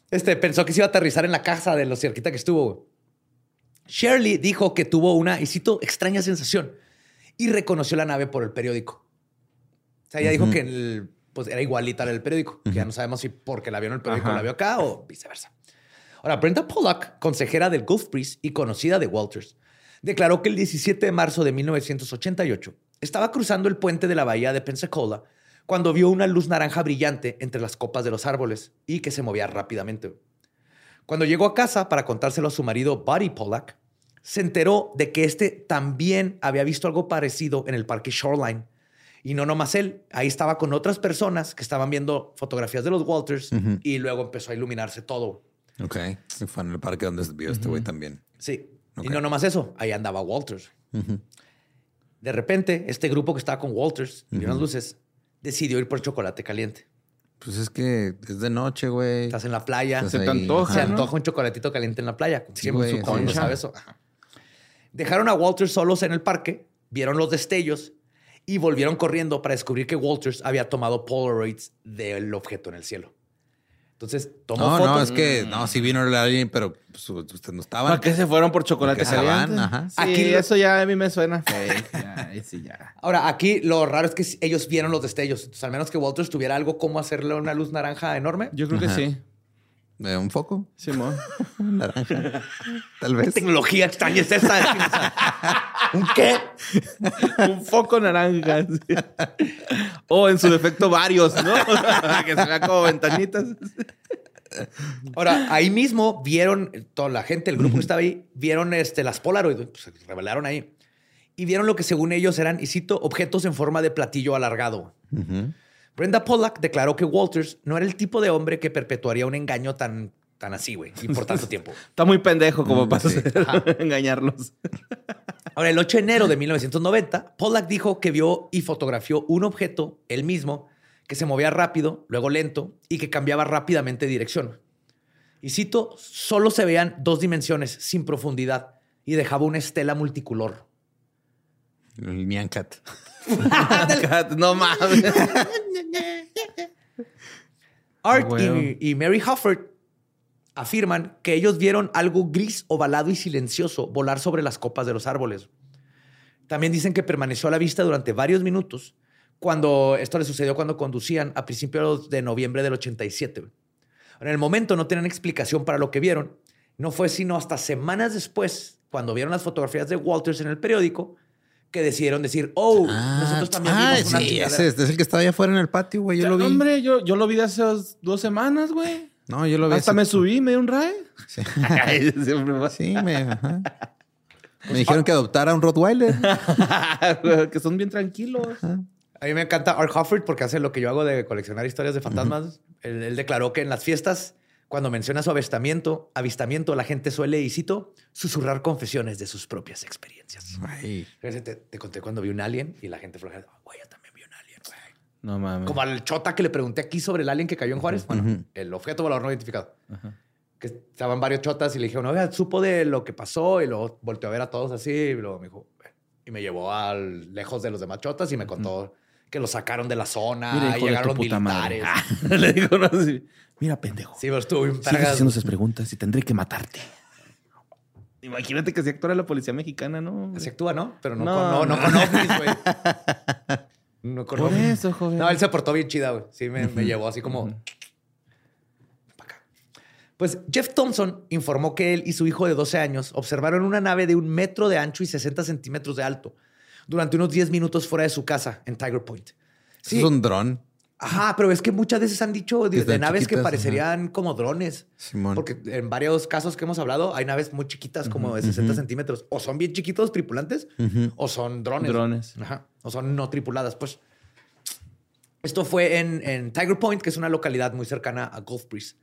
este, pensó que se iba a aterrizar en la casa de lo cerquita que estuvo. Shirley dijo que tuvo una, y cito, extraña sensación y reconoció la nave por el periódico. O sea, ella dijo que el- pues, era igualita al del periódico, que ya no sabemos si porque la vio en el periódico Ajá. la vio acá o viceversa. Ahora, Brenda Pollack, consejera del Gulf Breeze y conocida de Walters, declaró que el 17 de marzo de 1988 estaba cruzando el puente de la bahía de Pensacola cuando vio una luz naranja brillante entre las copas de los árboles y que se movía rápidamente. Cuando llegó a casa para contárselo a su marido Buddy Pollack, se enteró de que este también había visto algo parecido en el parque Shoreline. Y no nomás él, ahí estaba con otras personas que estaban viendo fotografías de los Walters y luego empezó a iluminarse todo. Ok. Y Fue en el parque donde vio este güey también. Sí. Y no nomás eso, ahí andaba Walters. De repente, este grupo que estaba con Walters y las luces decidió ir por chocolate caliente. Pues es que es de noche, güey. Estás en la playa, Estás Se te antoja, se antoja un chocolatito caliente en la playa. Sí, Siempre güey, su sí. ¿sabes eso? Ajá. Dejaron a Walters solos en el parque, vieron los destellos y volvieron corriendo para descubrir que Walters había tomado Polaroids del objeto en el cielo. Entonces, tomó No, fotos. no, es que no, sí vino alguien, pero pues, ustedes no estaban. ¿Para qué se fueron por chocolate caliente? van, ajá. Sí, Aquí lo- eso ya a mí me suena fake. Ya, sí, ya. Ahora, aquí lo raro es que ellos vieron los destellos. Entonces, al menos que Walters tuviera algo como hacerle una luz naranja enorme. Yo creo que Ajá. sí. Un foco, Simón. naranja. Tal ¿Qué vez. tecnología extraña es esta? ¿Un qué? Un foco naranja. sí. O en su defecto varios, ¿no? que se vea como ventanitas. Ahora, ahí mismo vieron, toda la gente, el grupo que estaba ahí, vieron este, las Polaroid, pues, se revelaron ahí. Y vieron lo que según ellos eran, y cito, objetos en forma de platillo alargado. Brenda Pollack declaró que Walters no era el tipo de hombre que perpetuaría un engaño tan, tan así, güey, y por tanto tiempo. Está muy pendejo como Mm, para sí. engañarlos. Ahora, el 8 de enero de 1990, Pollack dijo que vio y fotografió un objeto, él mismo, que se movía rápido, luego lento y que cambiaba rápidamente de dirección. Y cito, solo se veían dos dimensiones sin profundidad y dejaba una estela multicolor. El Nyan Cat. no mames. Art y, y Mary Hufford afirman que ellos vieron algo gris, ovalado y silencioso volar sobre las copas de los árboles. También dicen que permaneció a la vista durante varios minutos cuando esto le sucedió cuando conducían a principios de noviembre del 87. güey. En el momento no tenían explicación para lo que vieron. No fue sino hasta semanas después, cuando vieron las fotografías de Walters en el periódico, que decidieron decir, oh, nosotros también ah, vimos una sí, chingadera". ese es, es el que estaba allá afuera en el patio, güey. Yo lo vi. Hombre, yo, yo lo vi de hace dos, semanas, güey. No, yo lo vi. Hasta hace- me subí, me di un ride. Sí, sí me. ajá. Me dijeron que adoptara un Rottweiler. que son bien tranquilos. A mí me encanta Art Hufford porque hace lo que yo hago de coleccionar historias de fantasmas. Él, él declaró que en las fiestas, Cuando menciona su avistamiento, avistamiento, la gente suele, y cito, susurrar confesiones de sus propias experiencias. Ay. Te, te conté cuando vi un alien y la gente flojera, güey, yo también vi un alien, güey. No mames. Como al chota que le pregunté aquí sobre el alien que cayó en Juárez. Bueno, Ujú. el objeto volador no identificado. Que estaban varios chotas y le dijeron, oiga, supo de lo que pasó y luego volteó a ver a todos así y luego me dijo, y me llevó al lejos de los demás chotas y me contó que lo sacaron de la zona, Mira, hijo de llegaron tu los puta militares. madre. Le dijo, no, sí. Mira, pendejo. Sí, pero estuvo bien Sigues haciendo esas preguntas y tendré que matarte. Imagínate que se actúa la policía mexicana, ¿no? Se actúa, ¿no? Pero no, No, con, no, no no. con ovnis, güey. No con Por ovnis. eso, joven. No, él se portó bien chida, güey. Sí, me, me llevó así como... pa' acá. Pues Jeff Thompson informó que él y su hijo de 12 años observaron una nave de un metro de ancho y 60 centímetros de alto durante unos 10 minutos fuera de su casa en Tiger Point. Eso Es un dron. Ajá, pero es que muchas veces han dicho de, naves que parecerían como drones. Simón. Porque en varios casos que hemos hablado hay naves muy chiquitas, como de 60 centímetros. O son bien chiquitos tripulantes, o son drones. Drones. Ajá. O son no tripuladas, pues. Esto fue en, en Tiger Point, que es una localidad muy cercana a Gulf Breeze.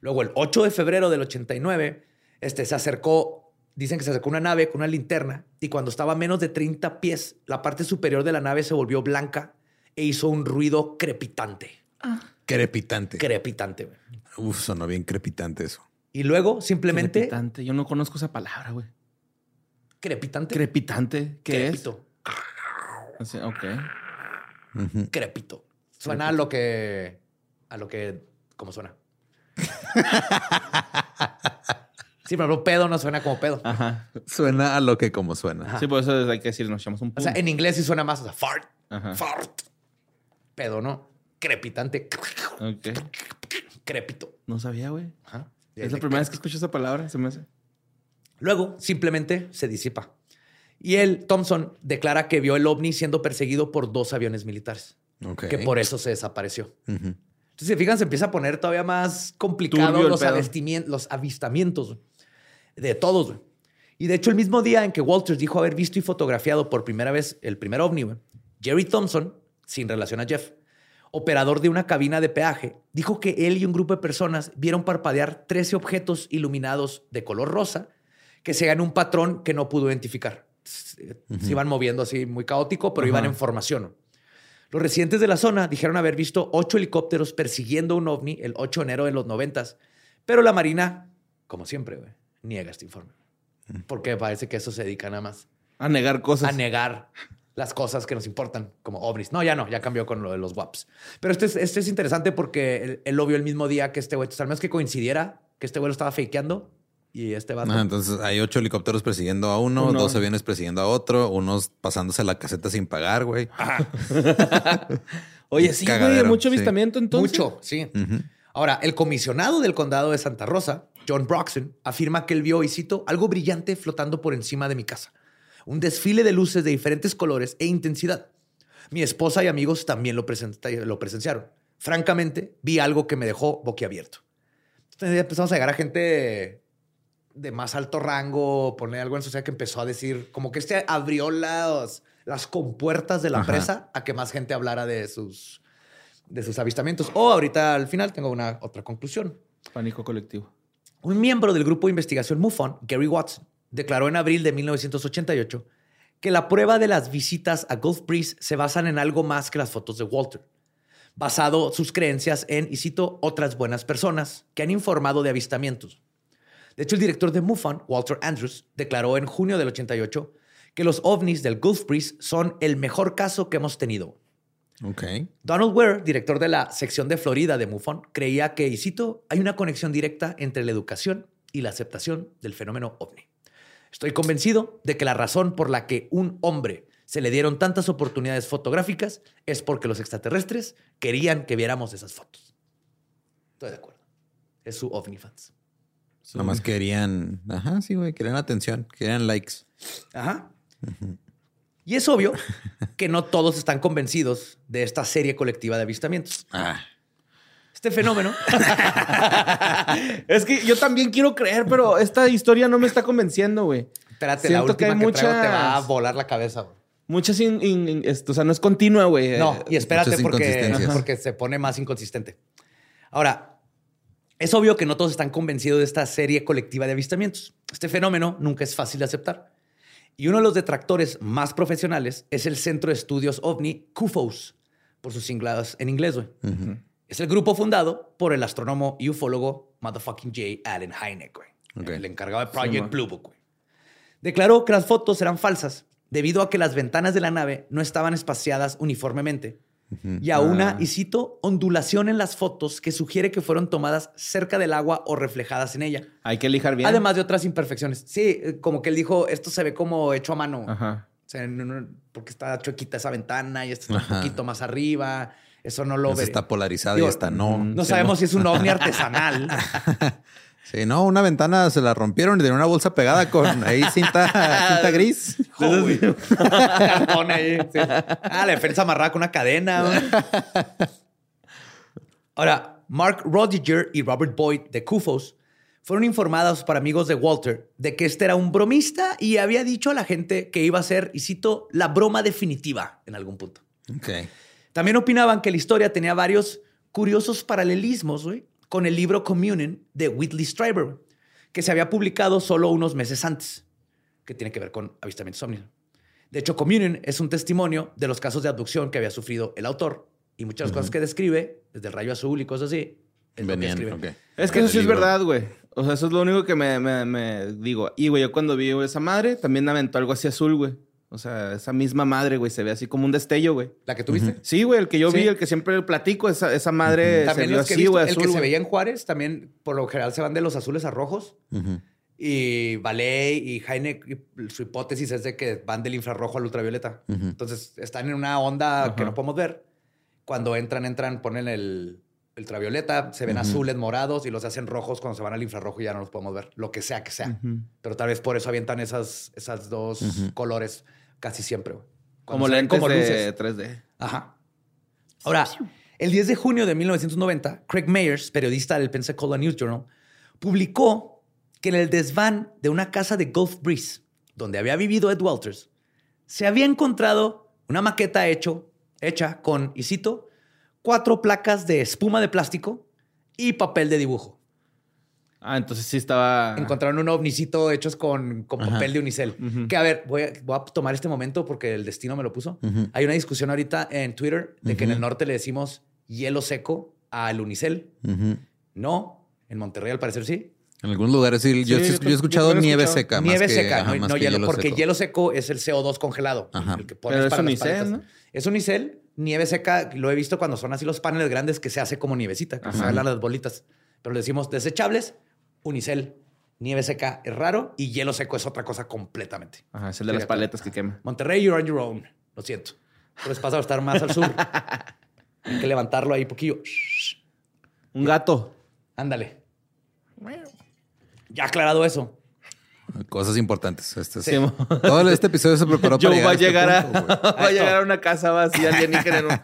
Luego, el 8 de febrero del 89, este, se acercó, dicen que se acercó una nave con una linterna y cuando estaba a menos de 30 pies, la parte superior de la nave se volvió blanca e hizo un ruido crepitante. Crepitante. Crepitante. güey. Uf, sonó bien crepitante eso. Y luego simplemente... Crepitante. Yo no conozco esa palabra, güey. Crepitante. Crepitante. ¿Qué crepito. es? Ok. Ujú. Crepito. Suena a lo que... A lo que... ¿Cómo suena? sí, pero pedo no suena como pedo. Ajá. Suena a lo que como suena. Ajá. Sí, por eso hay que decir, nos echamos un O sea, pum. en inglés sí suena más, o sea, fart, Ajá. fart. Pedo, ¿no? Crepitante. Ok. Crepito. No sabía, güey. Ajá. Es la primera vez que escucho esa palabra, se me hace. Luego, simplemente se disipa. Y él, Thompson, declara que vio el ovni siendo perseguido por dos aviones militares, Ok. que por eso se desapareció. Entonces, si fijan, se empieza a poner todavía más complicado Turbio los, avistamientos de todos. güey. Y de hecho, el mismo día en que Walters dijo haber visto y fotografiado por primera vez el primer ovni, güey, Jerry Thompson, sin relación a Jeff, operador de una cabina de peaje, dijo que él y un grupo de personas vieron parpadear 13 objetos iluminados de color rosa que seguían un patrón que no pudo identificar. Se se iban moviendo así muy caótico, pero iban en formación. Los residentes de la zona dijeron haber visto ocho helicópteros persiguiendo un ovni el 8 de enero de los 90, pero la Marina, como siempre, güey, niega este informe. Porque parece que eso se dedica nada más A negar cosas. a negar las cosas que nos importan, como ovnis. No, ya no, ya cambió con lo de los WAPs. Pero este es, este es interesante porque él, él lo vio el mismo día que este güey. Entonces, al menos que coincidiera que este güey lo estaba fakeando y este va Ah, entonces hay ocho helicópteros persiguiendo a uno, Uno. dos aviones persiguiendo a otro, unos pasándose la caseta sin pagar, güey. Oye, sí, güey, mucho sí. avistamiento entonces. Mucho, sí. Ahora, el comisionado del condado de Santa Rosa, John Broxton, afirma que él vio, y cito, algo brillante flotando por encima de mi casa. Un desfile de luces de diferentes colores e intensidad. Mi esposa y amigos también lo, presenciaron. Francamente, vi algo que me dejó boquiabierto. Entonces ya empezamos a llegar a gente de más alto rango, poner algo en sociedad que empezó a decir, como que este abrió las, las compuertas de la Ajá. presa a que más gente hablara de sus, de sus avistamientos. O ahorita al final tengo una otra conclusión. Pánico colectivo. Un miembro del grupo de investigación MUFON, Gary Watson, declaró en abril de 1988 que la prueba de las visitas a Gulf Breeze se basan en algo más que las fotos de Walter, basado sus creencias en, y cito, otras buenas personas que han informado de avistamientos. De hecho, el director de MUFON, Walter Andrews, declaró en junio del 88 que los ovnis del Gulf Breeze son el mejor caso que hemos tenido. Ok. Donald Ware, director de la sección de Florida de MUFON, creía que, y cito, hay una conexión directa entre la educación y la aceptación del fenómeno ovni. Estoy convencido de que la razón por la que un hombre se le dieron tantas oportunidades fotográficas es porque los extraterrestres querían que viéramos esas fotos. Estoy de acuerdo. Es su ovni fans. Nada más querían, ajá, sí, güey, querían atención, querían likes. Ajá. Y es obvio que no todos están convencidos de esta serie colectiva de avistamientos. Ah, Este fenómeno Es que yo también quiero creer, pero esta historia no me está convenciendo, güey. Espérate, la Siento que última que, hay traigo te va a volar la cabeza. güey. Muchas, in- in- in- esto, o sea, no es continua, güey. No, Eh, y espérate muchas porque, porque se pone más inconsistente. Ahora, Es obvio que no todos están convencidos de esta serie colectiva de avistamientos. Este fenómeno nunca es fácil de aceptar. Y uno de los detractores más profesionales es el Centro de Estudios OVNI, CUFOS, por sus siglas en inglés. güey. Es el grupo fundado por el astrónomo y ufólogo motherfucking J. Allen Hynek, güey. El encargado de Project Blue Book, güey. Declaró que las fotos eran falsas debido a que las ventanas de la nave no estaban espaciadas uniformemente. Y a una, y cito, ondulación en las fotos que sugiere que fueron tomadas cerca del agua o reflejadas en ella. Hay que lijar bien. Además de otras imperfecciones. Sí, eh, como que él dijo, esto se ve como hecho a mano. Ajá. O sea, no- no- porque está chuequita esa ventana y esta está Ajá. un poquito más arriba. Eso no lo ve. está polarizada Digo, y esta no. No sabemos si es un ovni artesanal. Sí, no, una ventana se la rompieron y tenía una bolsa pegada con ahí cinta, cinta gris. Cartón ahí. sí. Ah, la defensa amarrada con una cadena. Ahora, Mark Rodiger y Robert Boyd de CUFOS fueron informados por amigos de Walter de que este era un bromista y había dicho a la gente que iba a ser, y cito, la broma definitiva en algún punto. Ok. También opinaban que la historia tenía varios curiosos paralelismos güey, con el libro Communion de Whitley Strieber, que se había publicado solo unos meses antes, que tiene que ver con avistamientos ovnis. De hecho, Communion es un testimonio de los casos de abducción que había sufrido el autor y muchas de las cosas que describe, desde el rayo azul y cosas así, es que Venían, escribe. ok. Es que eso sí es verdad, güey. O sea, eso es lo único que me, me- me digo. Y, güey, yo cuando vi esa madre, también aventó algo así azul, güey. O sea, esa misma madre, güey, se ve así como un destello, güey. ¿La que tuviste? Sí, güey, el que yo Sí. vi, el que siempre platico, esa, esa madre se También vio los que he así, güey, el azul, que se veía en Juárez, también por lo general se van de los azules a rojos. Y Valet y Heineck, y su hipótesis es de que van del infrarrojo al ultravioleta. Entonces están en una onda que no podemos ver. Cuando entran, entran, ponen el ultravioleta, se ven azules, morados y los hacen rojos cuando se van al infrarrojo y ya no los podemos ver. Lo que sea que sea. Pero tal vez por eso avientan esas, esas dos colores casi siempre. güey. Como lentes como de luces. 3D. Ajá. Ahora, el 10 de junio de 1990, Craig Mayers, periodista del Pensacola News Journal, publicó que en el desván de una casa de Gulf Breeze, donde había vivido Ed Walters, se había encontrado una maqueta hecho, hecha con, y cito, cuatro placas de espuma de plástico y papel de dibujo. Ah, entonces sí estaba... Encontraron un ovnicito hechos con, con papel de unicel. Que a ver, voy a, voy a tomar este momento porque el destino me lo puso. Hay una discusión ahorita en Twitter de que en el norte le decimos hielo seco al unicel. No, en Monterrey al parecer sí. En algunos lugares sí. Yo, Sí, yo yo he escuchado nieve escuchado. seca. Nieve más que, seca, ajá, no, más no que hielo, porque seco. hielo seco es el CO2 congelado, Ajá. el que pones Pero es para unicel. ¿no? Es unicel, nieve seca, lo he visto cuando son así los paneles grandes que se hace como nievecita, que se Ajá. las bolitas. Pero le decimos desechables, unicel, nieve seca es raro y hielo seco es otra cosa completamente. Ajá, es el de las paletas que quema. Monterrey, you're on your own. Lo siento. Pero es pasado a estar más al sur. Hay que levantarlo ahí poquillo. Un gato. Ándale. Ya aclarado eso. Cosas importantes. Este, Sí, Todo este episodio se preparó Yo para va a llegar llegar a, este punto, a, güey. va a llegar a una casa vacía alienígena. en un-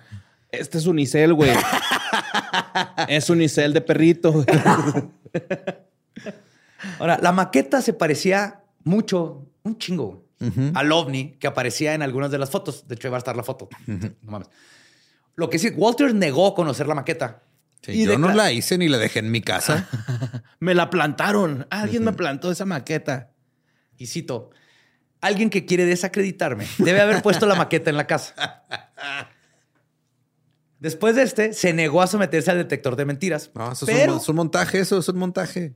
Este es unicel, güey. es unicel de perrito. güey. Ahora, la maqueta se parecía mucho, un chingo, al ovni que aparecía en algunas de las fotos. De hecho, ahí va a estar la foto. No mames. Lo que sí, Walter negó conocer la maqueta. Sí, Y yo no la hice ni la dejé en mi casa. Me la plantaron. Alguien me plantó esa maqueta. Y cito, alguien que quiere desacreditarme debe haber puesto la maqueta en la casa. Después de este, se negó a someterse al detector de mentiras. No, eso es, pero un, es un montaje, eso es un montaje.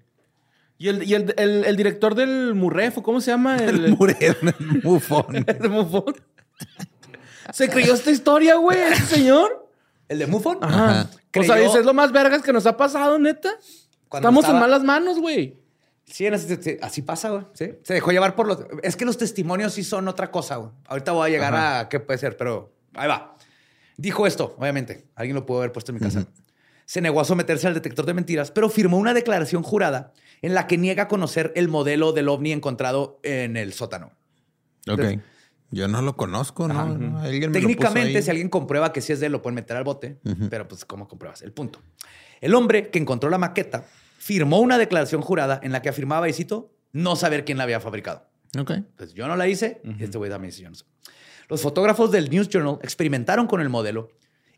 ¿Y el, y el, el- el director del Murrefo, cómo se llama? El el el Mufón. ¿Se creyó esta historia, güey, ese señor? el de Mufon. Ajá. Ajá. O sea, es lo más vergas que nos ha pasado, neta. Cuando Estamos estaba- en malas manos, güey. Sí, así pasa, güey. Sí. Se dejó llevar por los. Es que los testimonios sí son otra cosa, güey. Ahorita voy a llegar a qué puede ser, pero ahí va. Dijo esto, obviamente. Alguien lo pudo haber puesto en mi casa. Se negó a someterse al detector de mentiras, pero firmó una declaración jurada en la que niega conocer el modelo del ovni encontrado en el sótano. Ok. Yo no lo conozco, ¿no? Ajá. No, alguien me lo puso Técnicamente, ahí. si alguien comprueba que sí es de él, lo pueden meter al bote. Pero, pues, ¿cómo compruebas? El punto. El hombre que encontró la maqueta firmó una declaración jurada en la que afirmaba, y cito, no saber quién la había fabricado. Ok. Pues yo no la hice y este güey también dice yo no sé. Los fotógrafos del News Journal experimentaron con el modelo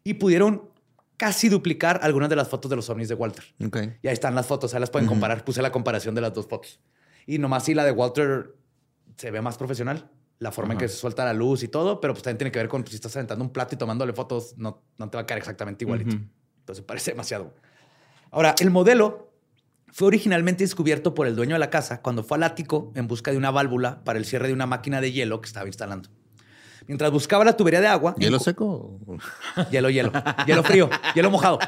y pudieron casi duplicar algunas de las fotos de los ovnis de Walter. Y ahí están las fotos, ahí las pueden comparar. Puse la comparación de las dos fotos. Y nomás sí, la de Walter se ve más profesional. La forma en que se suelta la luz y todo, pero pues también tiene que ver con pues, si estás aventando un plato y tomándole fotos, no, no te va a quedar exactamente igualito. Entonces parece demasiado. Ahora, el modelo fue originalmente descubierto por el dueño de la casa cuando fue al ático en busca de una válvula para el cierre de una máquina de hielo que estaba instalando. Mientras buscaba la tubería de agua, ¿Hielo seco? Hielo, hielo. Hielo frío. Hielo mojado.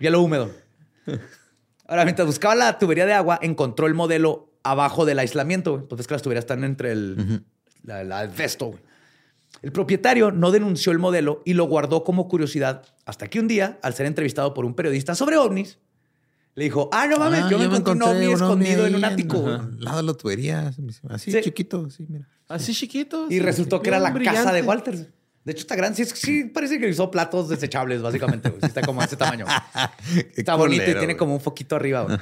hielo húmedo. Ahora, mientras buscaba la tubería de agua, encontró el modelo abajo del aislamiento. Pues ves que las tuberías están entre el la, la vesto. El propietario no denunció el modelo y lo guardó como curiosidad hasta que un día, al ser entrevistado por un periodista sobre ovnis, le dijo, ah, no mames, Ah, yo me encontré un ovni escondido en un ático. güey". Al lado de la tubería. Así Sí. chiquito, así, mira. Así chiquito. Y sí, resultó sí, que era la casa de brillante. Walter. De hecho, está grande. Sí, es- sí, parece que usó platos desechables, básicamente. güey. Sí, está como de ese tamaño. Está bonito y tiene güey. como un foquito arriba. güey.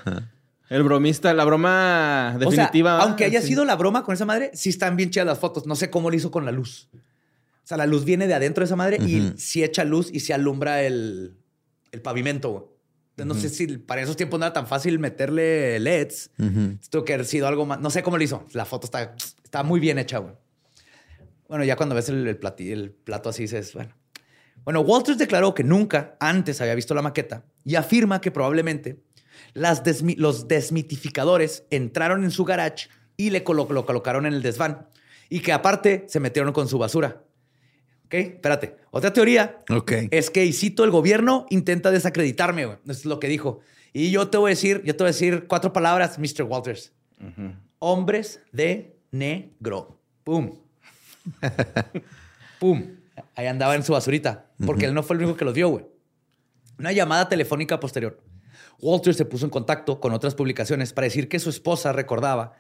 El bromista, la broma O sea, definitiva. aunque haya sí. sido la broma con esa madre, sí están bien chidas las fotos. No sé cómo lo hizo con la luz. O sea, la luz viene de adentro de esa madre y sí echa luz y se alumbra el, el pavimento. No sé si para esos tiempos no era tan fácil meterle LEDs. Ujú. Tuvo que haber sido algo más. No sé cómo lo hizo. La foto está, está muy bien hecha, güey. Bueno, ya cuando ves el, el, plati- el plato así dices, bueno. Bueno, Walters declaró que nunca antes había visto la maqueta y afirma que probablemente las desmi- los desmitificadores entraron en su garage y le colo- lo colocaron en el desván y que aparte se metieron con su basura. Ok, espérate. Otra teoría es que, y cito, el gobierno intenta desacreditarme, güey. Eso es lo que dijo. Y yo te voy a decir, yo te voy a decir cuatro palabras, Mr. Walters. Hombres de negro. Pum. Pum. Ahí andaba en su basurita. Porque él no fue el único que los vio, güey. Una llamada telefónica posterior. Walters se puso en contacto con otras publicaciones para decir que su esposa recordaba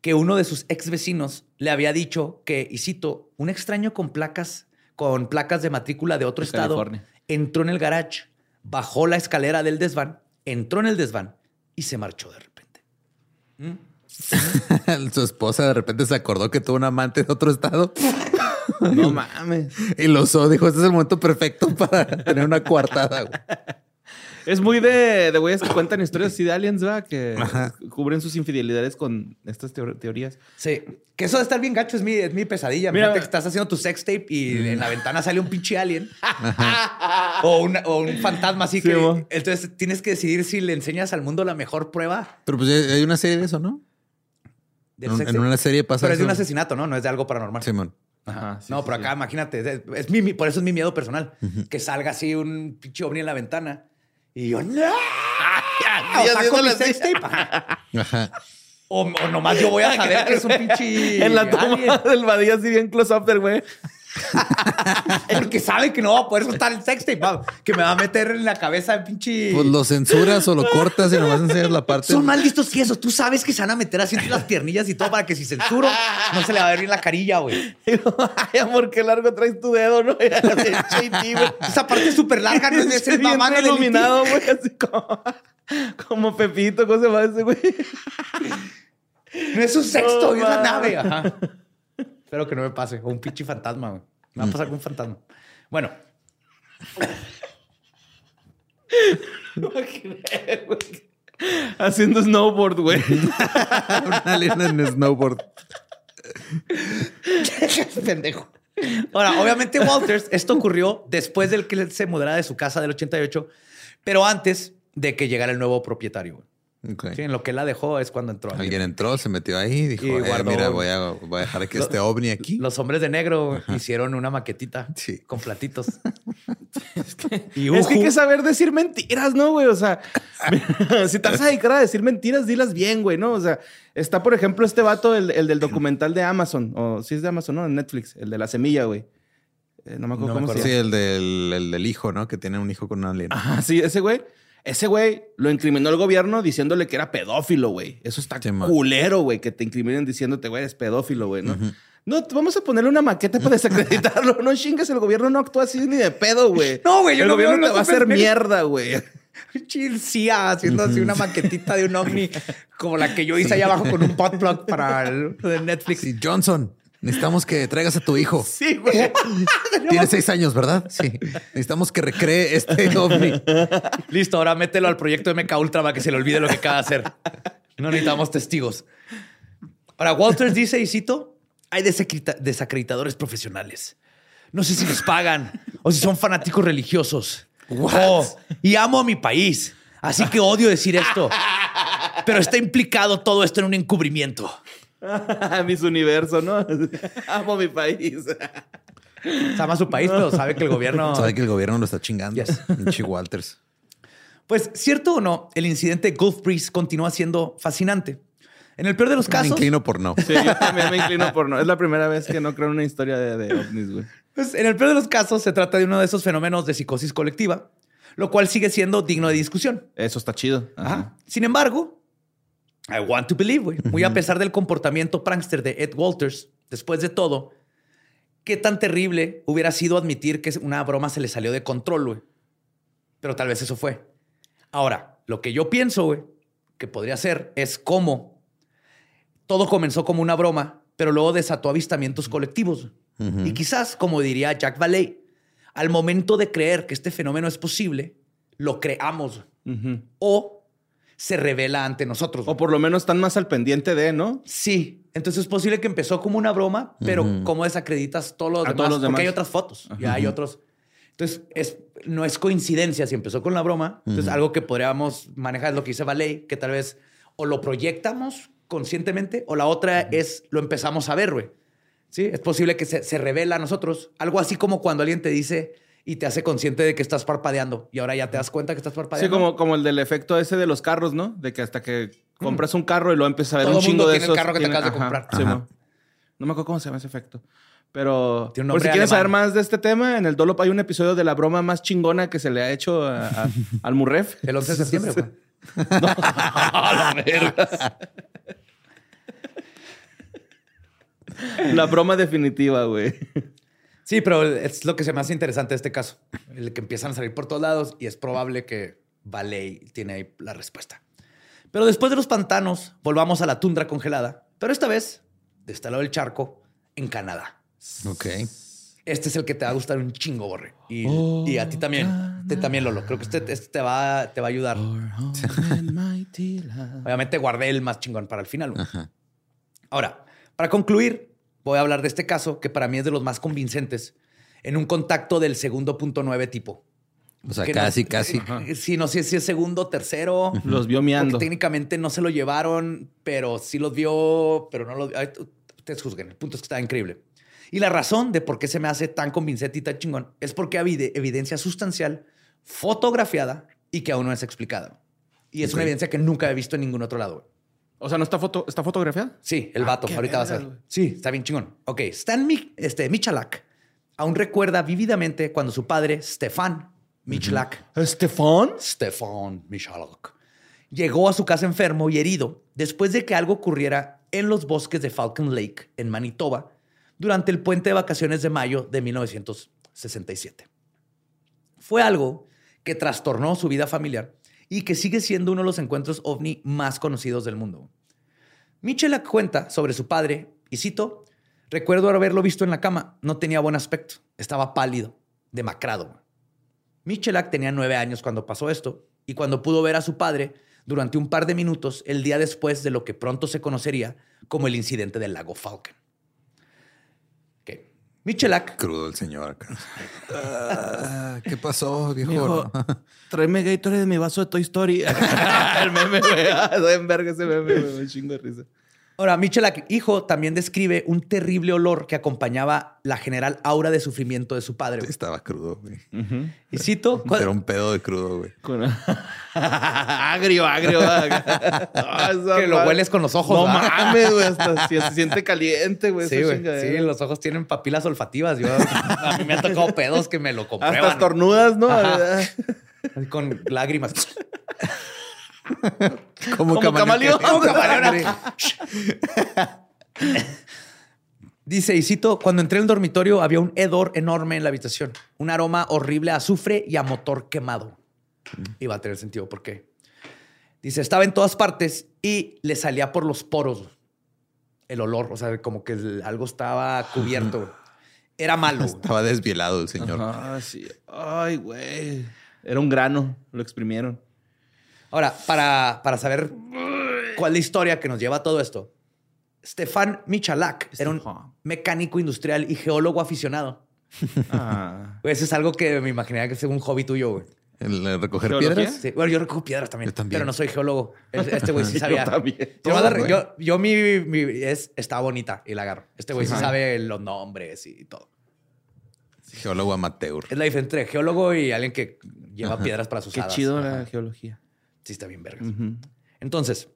que uno de sus ex vecinos le había dicho que, y cito, un extraño con placas, con placas de matrícula de otro De estado, California. entró en el garage, bajó la escalera del desván, entró en el desván y se marchó de repente. Su esposa de repente se acordó que tuvo un amante de otro estado No mames. y lo usó. Dijo, este es el momento perfecto para tener una coartada. Güey". Es muy de, de güeyes que cuentan historias así de aliens, ¿verdad? Que Ajá. cubren sus infidelidades con estas teo- teorías. Sí. Que eso de estar bien gacho es mi, es mi pesadilla. Mira, Mira, que estás haciendo tu sex tape y en la ventana sale un pinche alien. o, una- o un fantasma así Sí, que... mo. Entonces tienes que decidir si le enseñas al mundo la mejor prueba Pero pues hay una serie de eso, ¿no? del En, en una serie pasa Pero es de un asesinato, ¿no? No es de algo paranormal. Simón. Ajá, sí, no, sí, pero sí. acá, imagínate, es, es mi, mi- por eso es mi miedo personal. Que salga así un pinche ovni en la ventana y yo, ¡no! o saco mi sex tape. Ajá. Ajá. O, o nomás yo voy a saber que es un pinche En la toma alien. del vadillo así bien close-up del güey. Porque sabe que no va a poder soltar el sex tape, va, que me va a meter en la cabeza el pinche... Pues lo censuras o lo cortas y nomás enseñas la parte. Son más listos que eso. Tú sabes que se van a meter así entre las piernillas y todo para que si censuro no se le va a ver bien la carilla, güey. Y Ay, amor, qué largo traes tu dedo, ¿no? Y. Esa parte es súper larga, no es mamando del iluminado, güey. Así como, como Pepito, ¿cómo se llama ese güey? No es un sexto, No, es la nave. Ajá. Espero que no me pase. O un pinche fantasma, güey. Me va a pasar con un fantasma. Bueno, Haciendo snowboard, güey. Un alien en snowboard. pendejo. Ahora, obviamente, Walters, esto ocurrió después del que él se mudara de su casa del 88, pero antes de que llegara el nuevo propietario. Sí, en lo que la dejó es cuando entró. Alguien entró, se metió ahí y dijo, Y "Eh, mira, voy a, voy a dejar que este ovni aquí. Los hombres de negro hicieron una maquetita Sí. con platitos. y Es que hay que saber decir mentiras, ¿no, güey? O sea, si te vas a dedicar a decir mentiras, dilas bien, güey, ¿no? O sea, está, por ejemplo, este vato, el, el del documental de Amazon, o si es de Amazon, ¿no? En Netflix, el de la semilla, güey. Eh, no me acuerdo No me cómo se Sí, llama. el del, el del hijo, ¿no? Que tiene un hijo con un alien. Ajá, sí, ese güey. Ese güey lo incriminó el gobierno diciéndole que era pedófilo, güey. Eso está Sí, culero, güey, que te incriminen diciéndote, güey, eres pedófilo, güey, ¿no? Vamos a ponerle una maqueta para desacreditarlo. No chingues, el gobierno no actúa así ni de pedo, güey. No, güey, yo El no veo gobierno te va a hacer mierda, güey. Chilcía haciendo así una maquetita de un ovni como la que yo hice allá abajo con un potplug para el de Netflix. Sí, Johnson. Necesitamos que traigas a tu hijo. Sí, güey. Tiene seis años, ¿verdad? Sí. Necesitamos que recree este ovni. Listo, ahora mételo al proyecto MK Ultra para que se le olvide lo que acaba de hacer. No necesitamos testigos. Ahora, Walters dice, y cito, hay desacredita- desacreditadores profesionales. No sé si les pagan o si son fanáticos religiosos. Oh, y amo a mi país, así que odio decir esto. Pero está implicado todo esto en un encubrimiento. Mis universo, ¿no? Amo mi país. Ama su país, pero sabe que el gobierno... Sabe que el gobierno lo está chingando. Yes. Pinche Walters. Pues, cierto o no, el incidente de Gulf Breeze continúa siendo fascinante. En el peor de los Me casos, inclino por no. Sí, yo también me inclino por no. Es la primera vez que no creo en una historia de, de ovnis, güey. pues, en el peor de los casos se trata de uno de esos fenómenos de psicosis colectiva, lo cual sigue siendo digno de discusión. Eso está chido. Ajá. Ajá. Sin embargo, I want to believe, güey. Muy a pesar del comportamiento prankster de Ed Walters, después de todo, qué tan terrible hubiera sido admitir que una broma se le salió de control, güey. Pero tal vez eso fue. Ahora, lo que yo pienso, güey, que podría ser es cómo todo comenzó como una broma, pero luego desató avistamientos colectivos. Y quizás, como diría Jack Valley, al momento de creer que este fenómeno es posible, lo creamos o se revela ante nosotros. O por lo menos están más al pendiente de, ¿no? Sí. Entonces es posible que empezó como una broma, pero ¿cómo desacreditas todos los, A demás? todos los Porque hay otras fotos. Ya hay otros. Entonces, es, no es coincidencia si empezó con la broma. Entonces, algo que podríamos manejar es lo que dice Valey, que tal vez o lo proyectamos conscientemente o la otra es lo empezamos a ver, güey. Sí, es posible que se, se revela a nosotros. Algo así como cuando alguien te dice y te hace consciente de que estás parpadeando y ahora ya te das cuenta que estás Sí, parpadeando. como, como el del efecto ese de los carros, ¿no? De que hasta que compras un carro y lo empiezas a ver Todo un mundo chingo de tiene el esos. carro que te acabas de comprar. sí, Ajá. mo. no me acuerdo cómo se llama ese efecto. Pero Tiene un por si quieren saber alemán. más de este tema, en el Dolop hay un episodio de la broma más chingona que se le ha hecho a- a- al Murref. El 11 de septiembre, güey. La broma definitiva, güey. Sí, pero es lo que se me hace interesante de este caso. El que empiezan a salir por todos lados y es probable que Valey tiene ahí la respuesta. Pero después de los pantanos, volvamos a la tundra congelada. Pero esta vez, de este lado del charco, en Canadá. Ok. Este es el que te va a gustar un chingo, Borre. Y, y a ti también. Te también, Lolo. Creo que este, este te, va, te va a ayudar. Obviamente guardé el más chingón para el final. Ahora, para concluir, voy a hablar de este caso que para mí es de los más convincentes en un contacto del segundo punto nueve tipo. O sea, Que no- casi, casi. eh, Sí, no sé si es segundo, tercero. Los vio miando. técnicamente no se lo llevaron, pero sí los vio, pero no lo ay, tú- Ustedes juzguen. El punto es que está increíble. Y la razón de por qué se me hace tan convincente y tan chingón es porque hay evide- evidencia sustancial, fotografiada y que aún no es explicada. Y es una evidencia que nunca he visto en ningún otro lado. O sea, ¿no está, foto, está fotografiada? Sí, el Ah, vato. Ahorita va a güey. Sí, está bien chingón. Ok, Stan Mi- este, Michalak aún recuerda vívidamente cuando su padre, Stefan Michalak, ¿Estefan? Stefan Michalak, llegó a su casa enfermo y herido después de que algo ocurriera en los bosques de Falcon Lake, en Manitoba, durante el puente de vacaciones de mayo de 1967. Fue algo que trastornó su vida familiar y que sigue siendo uno de los encuentros ovni más conocidos del mundo. Michalak cuenta sobre su padre, y cito, recuerdo haberlo visto en la cama, no tenía buen aspecto, estaba pálido, demacrado. Michalak tenía nueve años cuando pasó esto, y cuando pudo ver a su padre durante un par de minutos el día después de lo que pronto se conocería como el incidente del lago Falcon. Ok. Michalak Crudo el señor acá. Ah, ¿Qué pasó, viejo? Dijo, tráeme Gatorade de mi vaso de Toy Story. el meme, güey. Ah, Doy en verga ese meme, güey. Chingo de risa. Ahora, Michalak, hijo, también describe un terrible olor que acompañaba la general aura de sufrimiento de su padre. güey. Estaba crudo, güey. Y cito, cu- Era un pedo de crudo, güey. Agrio, agrio. Esa que lo hueles con los ojos. No mames, güey. Hasta se, se siente caliente, güey. Sí, güey. Sí, los ojos tienen papilas olfativas. Yo, a mí me han tocado pedos que me lo Hasta comprueban. estornudas, ¿no? Con lágrimas. Como, Como camaleón. Como camaleón. Dice, y cito, cuando entré al dormitorio había un hedor enorme en la habitación. Un aroma horrible a azufre y a motor quemado. Va a tener sentido por qué. Dice, estaba en todas partes y le salía por los poros. el olor, o sea, como que algo estaba cubierto. Era malo. Estaba desvielado el señor. Ah, sí. Ay, güey. Era un grano. Lo exprimieron. Ahora, para, para saber cuál es la historia que nos lleva a todo esto, Stefan Michalak era un mecánico industrial y geólogo aficionado. Ah. Eso es algo que me imaginaría que es un hobby tuyo, güey. El eh, recoger ¿Geología? piedras. Sí, Bueno, yo recojo piedras también, Yo también. pero no soy geólogo. Este güey sí sabía. Yo también. Yo, Todo, mi, mi- es, está bonita y la agarro. Este güey sí sabe los nombres y todo. Geólogo amateur. Es la diferencia entre geólogo y alguien que lleva piedras para sus Qué hadas. chido Ajá. la geología. Sí, está bien verga. Ujú. Entonces,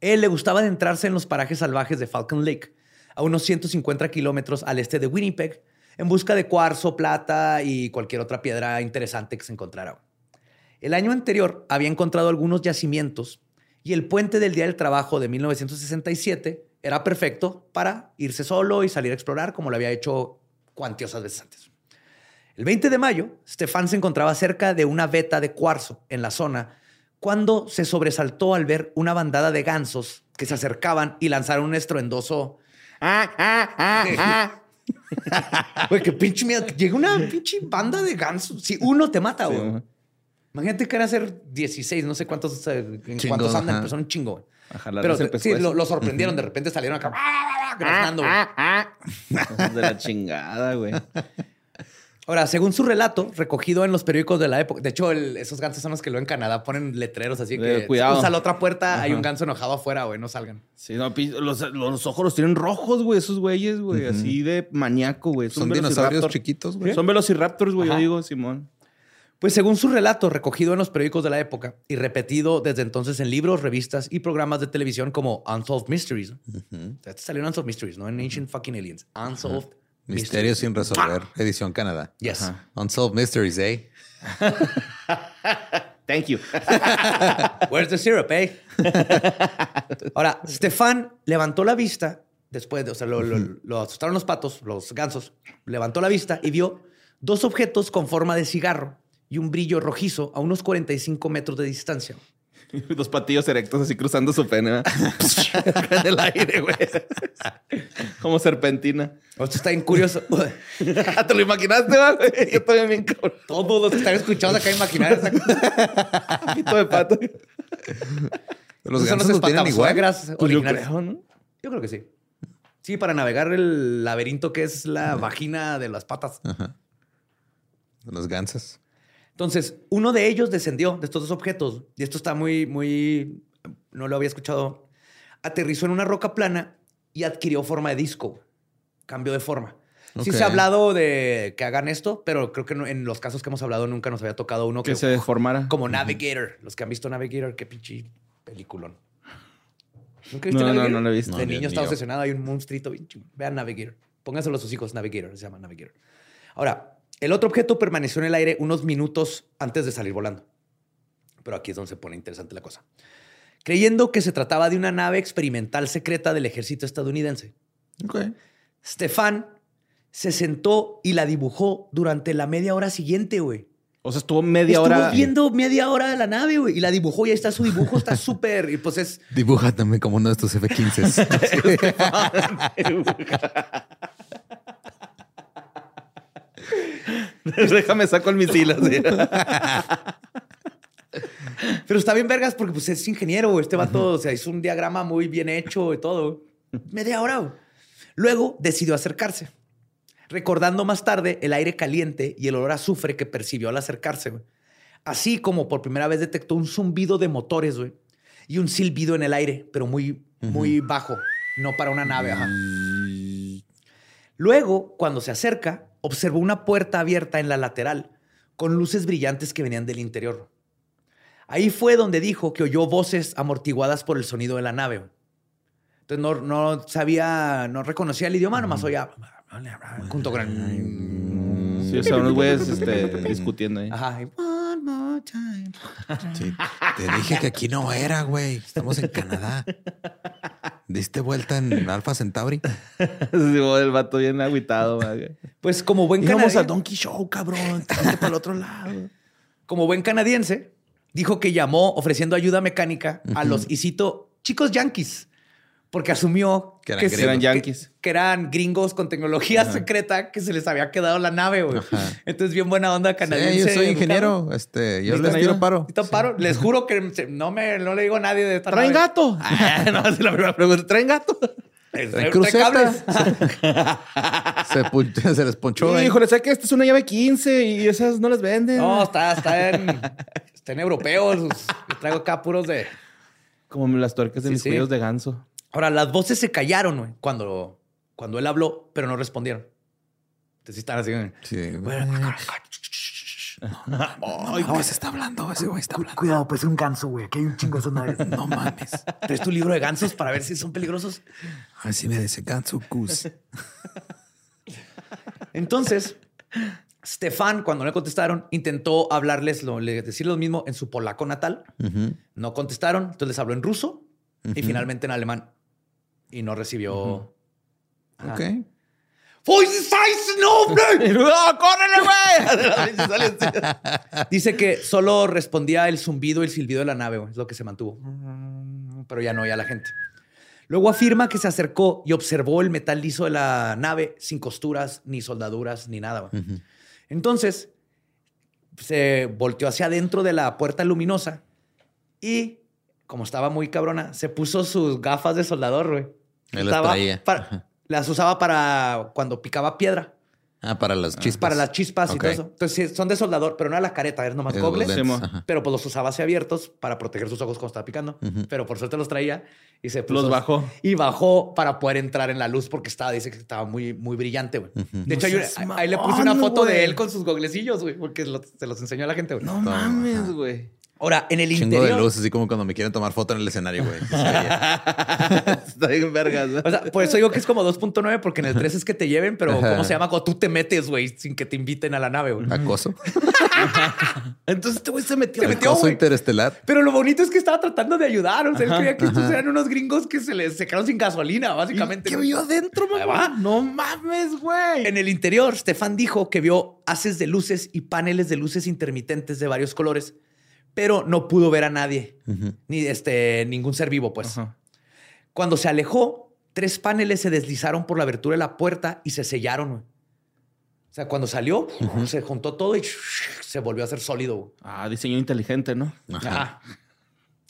él le gustaba adentrarse en los parajes salvajes de Falcon Lake, a unos 150 kilómetros al este de Winnipeg, en busca de cuarzo, plata y cualquier otra piedra interesante que se encontrara. El año anterior había encontrado algunos yacimientos y el puente del Día del Trabajo de 1967 era perfecto para irse solo y salir a explorar como lo había hecho cuantiosas veces antes. El 20 de mayo, Stefan se encontraba cerca de una veta de cuarzo en la zona cuando se sobresaltó al ver una bandada de gansos que se acercaban y lanzaron un estruendoso. Güey, qué pinche miedo. Llega una pinche banda de gansos. Si uno te mata, güey. Imagínate que era ser 16, no sé cuántos, eh, en Chingo, cuántos andan, pero son un chingo. güey. Pero sí, lo, lo sorprendieron. De repente salieron acá. graznando, güey. Hijos de la chingada, güey. Ahora, según su relato, recogido en los periódicos de la época, de hecho, el- esos gansos son los que luego en Canadá ponen letreros así que Eh, cuidado. usa la otra puerta, hay un ganso enojado afuera, güey, no salgan. Sí, no, los, los ojos los tienen rojos, güey, esos güeyes, güey. Así de maníaco, güey. Son dinosaurios chiquitos, güey. Son velociraptors, güey, yo digo, Simón. Pues según su relato, recogido en los periódicos de la época y repetido desde entonces en libros, revistas y programas de televisión como Unsolved Mysteries. ¿no? Este salió en Unsolved Mysteries, no en Ancient Fucking Aliens. Unsolved Misterios sin resolver. Edición Canadá. Yes. Ajá. Unsolved Mysteries, eh. Thank you. Where's the syrup, eh? Ahora, Stefan levantó la vista después de, o sea, lo, lo- lo asustaron los patos, los gansos, levantó la vista y vio dos objetos con forma de cigarro y un brillo rojizo a unos 45 metros de distancia. Los patillos erectos así cruzando su pene, en el aire, güey. Como serpentina. Esto está bien curioso. ¿Te lo imaginaste, güey? Yo también bien cabrón. Todos los que están escuchando acá imaginar esa Pito de pato. Los gansos lo tienen igual. Pues yo creo, ¿no? Yo creo que sí. Sí, para navegar el laberinto que es la vagina de las patas. Ajá. Los gansos. Entonces, uno de ellos descendió de estos dos objetos, y esto está muy, muy, no lo había escuchado, aterrizó en una roca plana y adquirió forma de disco. Cambió de forma. Sí Ok. se ha hablado de que hagan esto, pero creo que no- en los casos que hemos hablado nunca nos había tocado uno que, Que se deformara. como Navigator. Los que han visto Navigator, qué pinche peliculón. ¿Nunca viste No, no, Navigator? no lo he visto. De No, ni- niño ni está obsesionado. Hay un monstruito. Vean Navigator. Pónganselo a sus hijos. Navigator. Se llama Navigator. Ahora, el otro objeto permaneció en el aire unos minutos antes de salir volando. Pero aquí es donde se pone interesante la cosa. Creyendo que se trataba de una nave experimental secreta del ejército estadounidense. Ok. Stefan se sentó y la dibujó durante la media hora siguiente, güey. O sea, estuvo media Estuvo hora. viendo media hora de la nave, güey, y la dibujó y ahí está su dibujo, está súper. Y pues es. Dibuja también como uno de estos F-15s. Déjame saco el misil así. Pero está bien, vergas, porque pues es ingeniero. Este vato, o sea, hizo un diagrama muy bien hecho y todo. Media hora. Luego decidió acercarse, recordando más tarde el aire caliente y el olor a azufre que percibió al acercarse, güey. Así como por primera vez detectó un zumbido de motores, güey, y un silbido en el aire, pero muy, muy bajo, no para una nave, ajá. Luego, cuando se acerca, observó una puerta abierta en la lateral con luces brillantes que venían del interior. Ahí fue donde dijo que oyó voces amortiguadas por el sonido de la nave. Entonces no, no sabía, no reconocía el idioma, nomás oía junto con el... Sí, o sea, unos güeyes este, discutiendo ahí. Ajá. y, One more time. Sí. Te dije que aquí no era, güey. Estamos en Canadá. ¿Diste vuelta en Alpha Centauri? Sí, el vato bien agüitado. güey. Pues como buen canadiense, a Donkey Show, cabrón. Para el otro lado. como buen canadiense, dijo que llamó ofreciendo ayuda mecánica a los, y cito, chicos yanquis, porque asumió Que eran que, yanquis. que eran gringos con tecnología secreta que se les había quedado la nave, güey. Entonces, bien buena onda Sí, canadiense. yo soy educado. ingeniero. Este, yo ¿Necesitan les tiro paro. Paro. Les juro que se- no, me, no le digo a nadie de esta ¿Traen nave. gato? Ah, no, es la primera pregunta. ¿Traen gato? Traen trae cruceta. cables. Se, se les ponchó. ahí. Híjole, sé que esta es una llave 15 y esas no las venden. No, está, está en, está en europeos. Traigo acá puros de. Como las tuercas de Sí, mis sí. cuellos de ganso. Ahora, las voces se callaron, güey, cuando, cuando él habló, pero no respondieron. Entonces están así. güey. Sí. Ay, No, ese está hablando. Ese güey está hablando. Cuidado, pues es un ganso, güey. Aquí hay un chingo de. No mames. ¿Traes tu libro de gansos para ver si son peligrosos? Así me dice Gansu Kus. Entonces, Stefan, cuando le contestaron, intentó hablarles, lo, decir lo mismo en su polaco natal. No contestaron, entonces les habló en ruso y finalmente en alemán. Y no recibió. Ok. ¡Fue seis nombre! ¡No, córrele, güey! Dice que solo respondía el zumbido y el silbido de la nave, güey, es lo que se mantuvo. Pero ya no, ya la gente. Luego afirma que se acercó y observó el metal liso de la nave sin costuras, ni soldaduras, ni nada. Entonces, se volteó hacia adentro de la puerta luminosa y, como estaba muy cabrona, se puso sus gafas de soldador, güey. Él las Estaba traía. para- Ajá. las usaba para cuando picaba piedra. Ah, para las chispas. Para las chispas y todo eso. Entonces, sí, son de soldador, pero no a la careta, es nomás ajá. Pero pues los usaba así abiertos para proteger sus ojos cuando estaba picando. Pero por suerte los traía y se puso. Los bajó. Y bajó para poder entrar en la luz porque estaba, dice que estaba muy, muy brillante, güey. De hecho, No ahí le puse una foto de él con sus goglecillos, güey, porque lo- se los enseñó a la gente, güey. No mames, güey. Ahora, en el Chingo interior. de luz, así como cuando me quieren tomar foto en el escenario, güey. Está bien vergas. ¿no? O sea, por eso digo que es como 2.9, porque en el 3 es que te lleven, pero ¿cómo se llama cuando tú te metes, güey, sin que te inviten a la nave, güey? Acoso. Entonces este güey se metió. Se metió, Acoso interestelar. Pero lo bonito es que estaba tratando de ayudar. O sea, él creía que estos eran unos gringos que se les se quedaron sin gasolina, básicamente. ¿Qué vio adentro, mamá? No mames, güey. En el interior, Stefan dijo que vio haces de luces y paneles de luces intermitentes de varios colores, pero no pudo ver a nadie, ni este, ningún ser vivo, pues. Cuando se alejó, tres paneles se deslizaron por la abertura de la puerta y se sellaron. O sea, cuando salió, se juntó todo y se volvió a hacer sólido. Ah, diseño inteligente, ¿no? Ajá.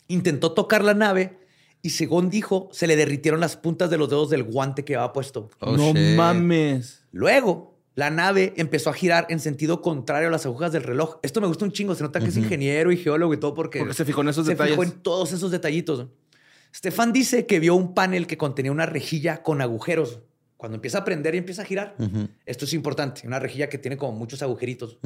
Intentó tocar la nave y según dijo, se le derritieron las puntas de los dedos del guante que había puesto. Oh, no shit. mames. Luego, la nave empezó a girar en sentido contrario a las agujas del reloj. Esto me gusta un chingo. Se nota que es ingeniero y geólogo y todo porque, Porque se fijó en esos se detalles. fijó en todos esos detallitos. Stefan dice que vio un panel que contenía una rejilla con agujeros. Cuando empieza a prender y empieza a girar, esto es importante. Una rejilla que tiene como muchos agujeritos.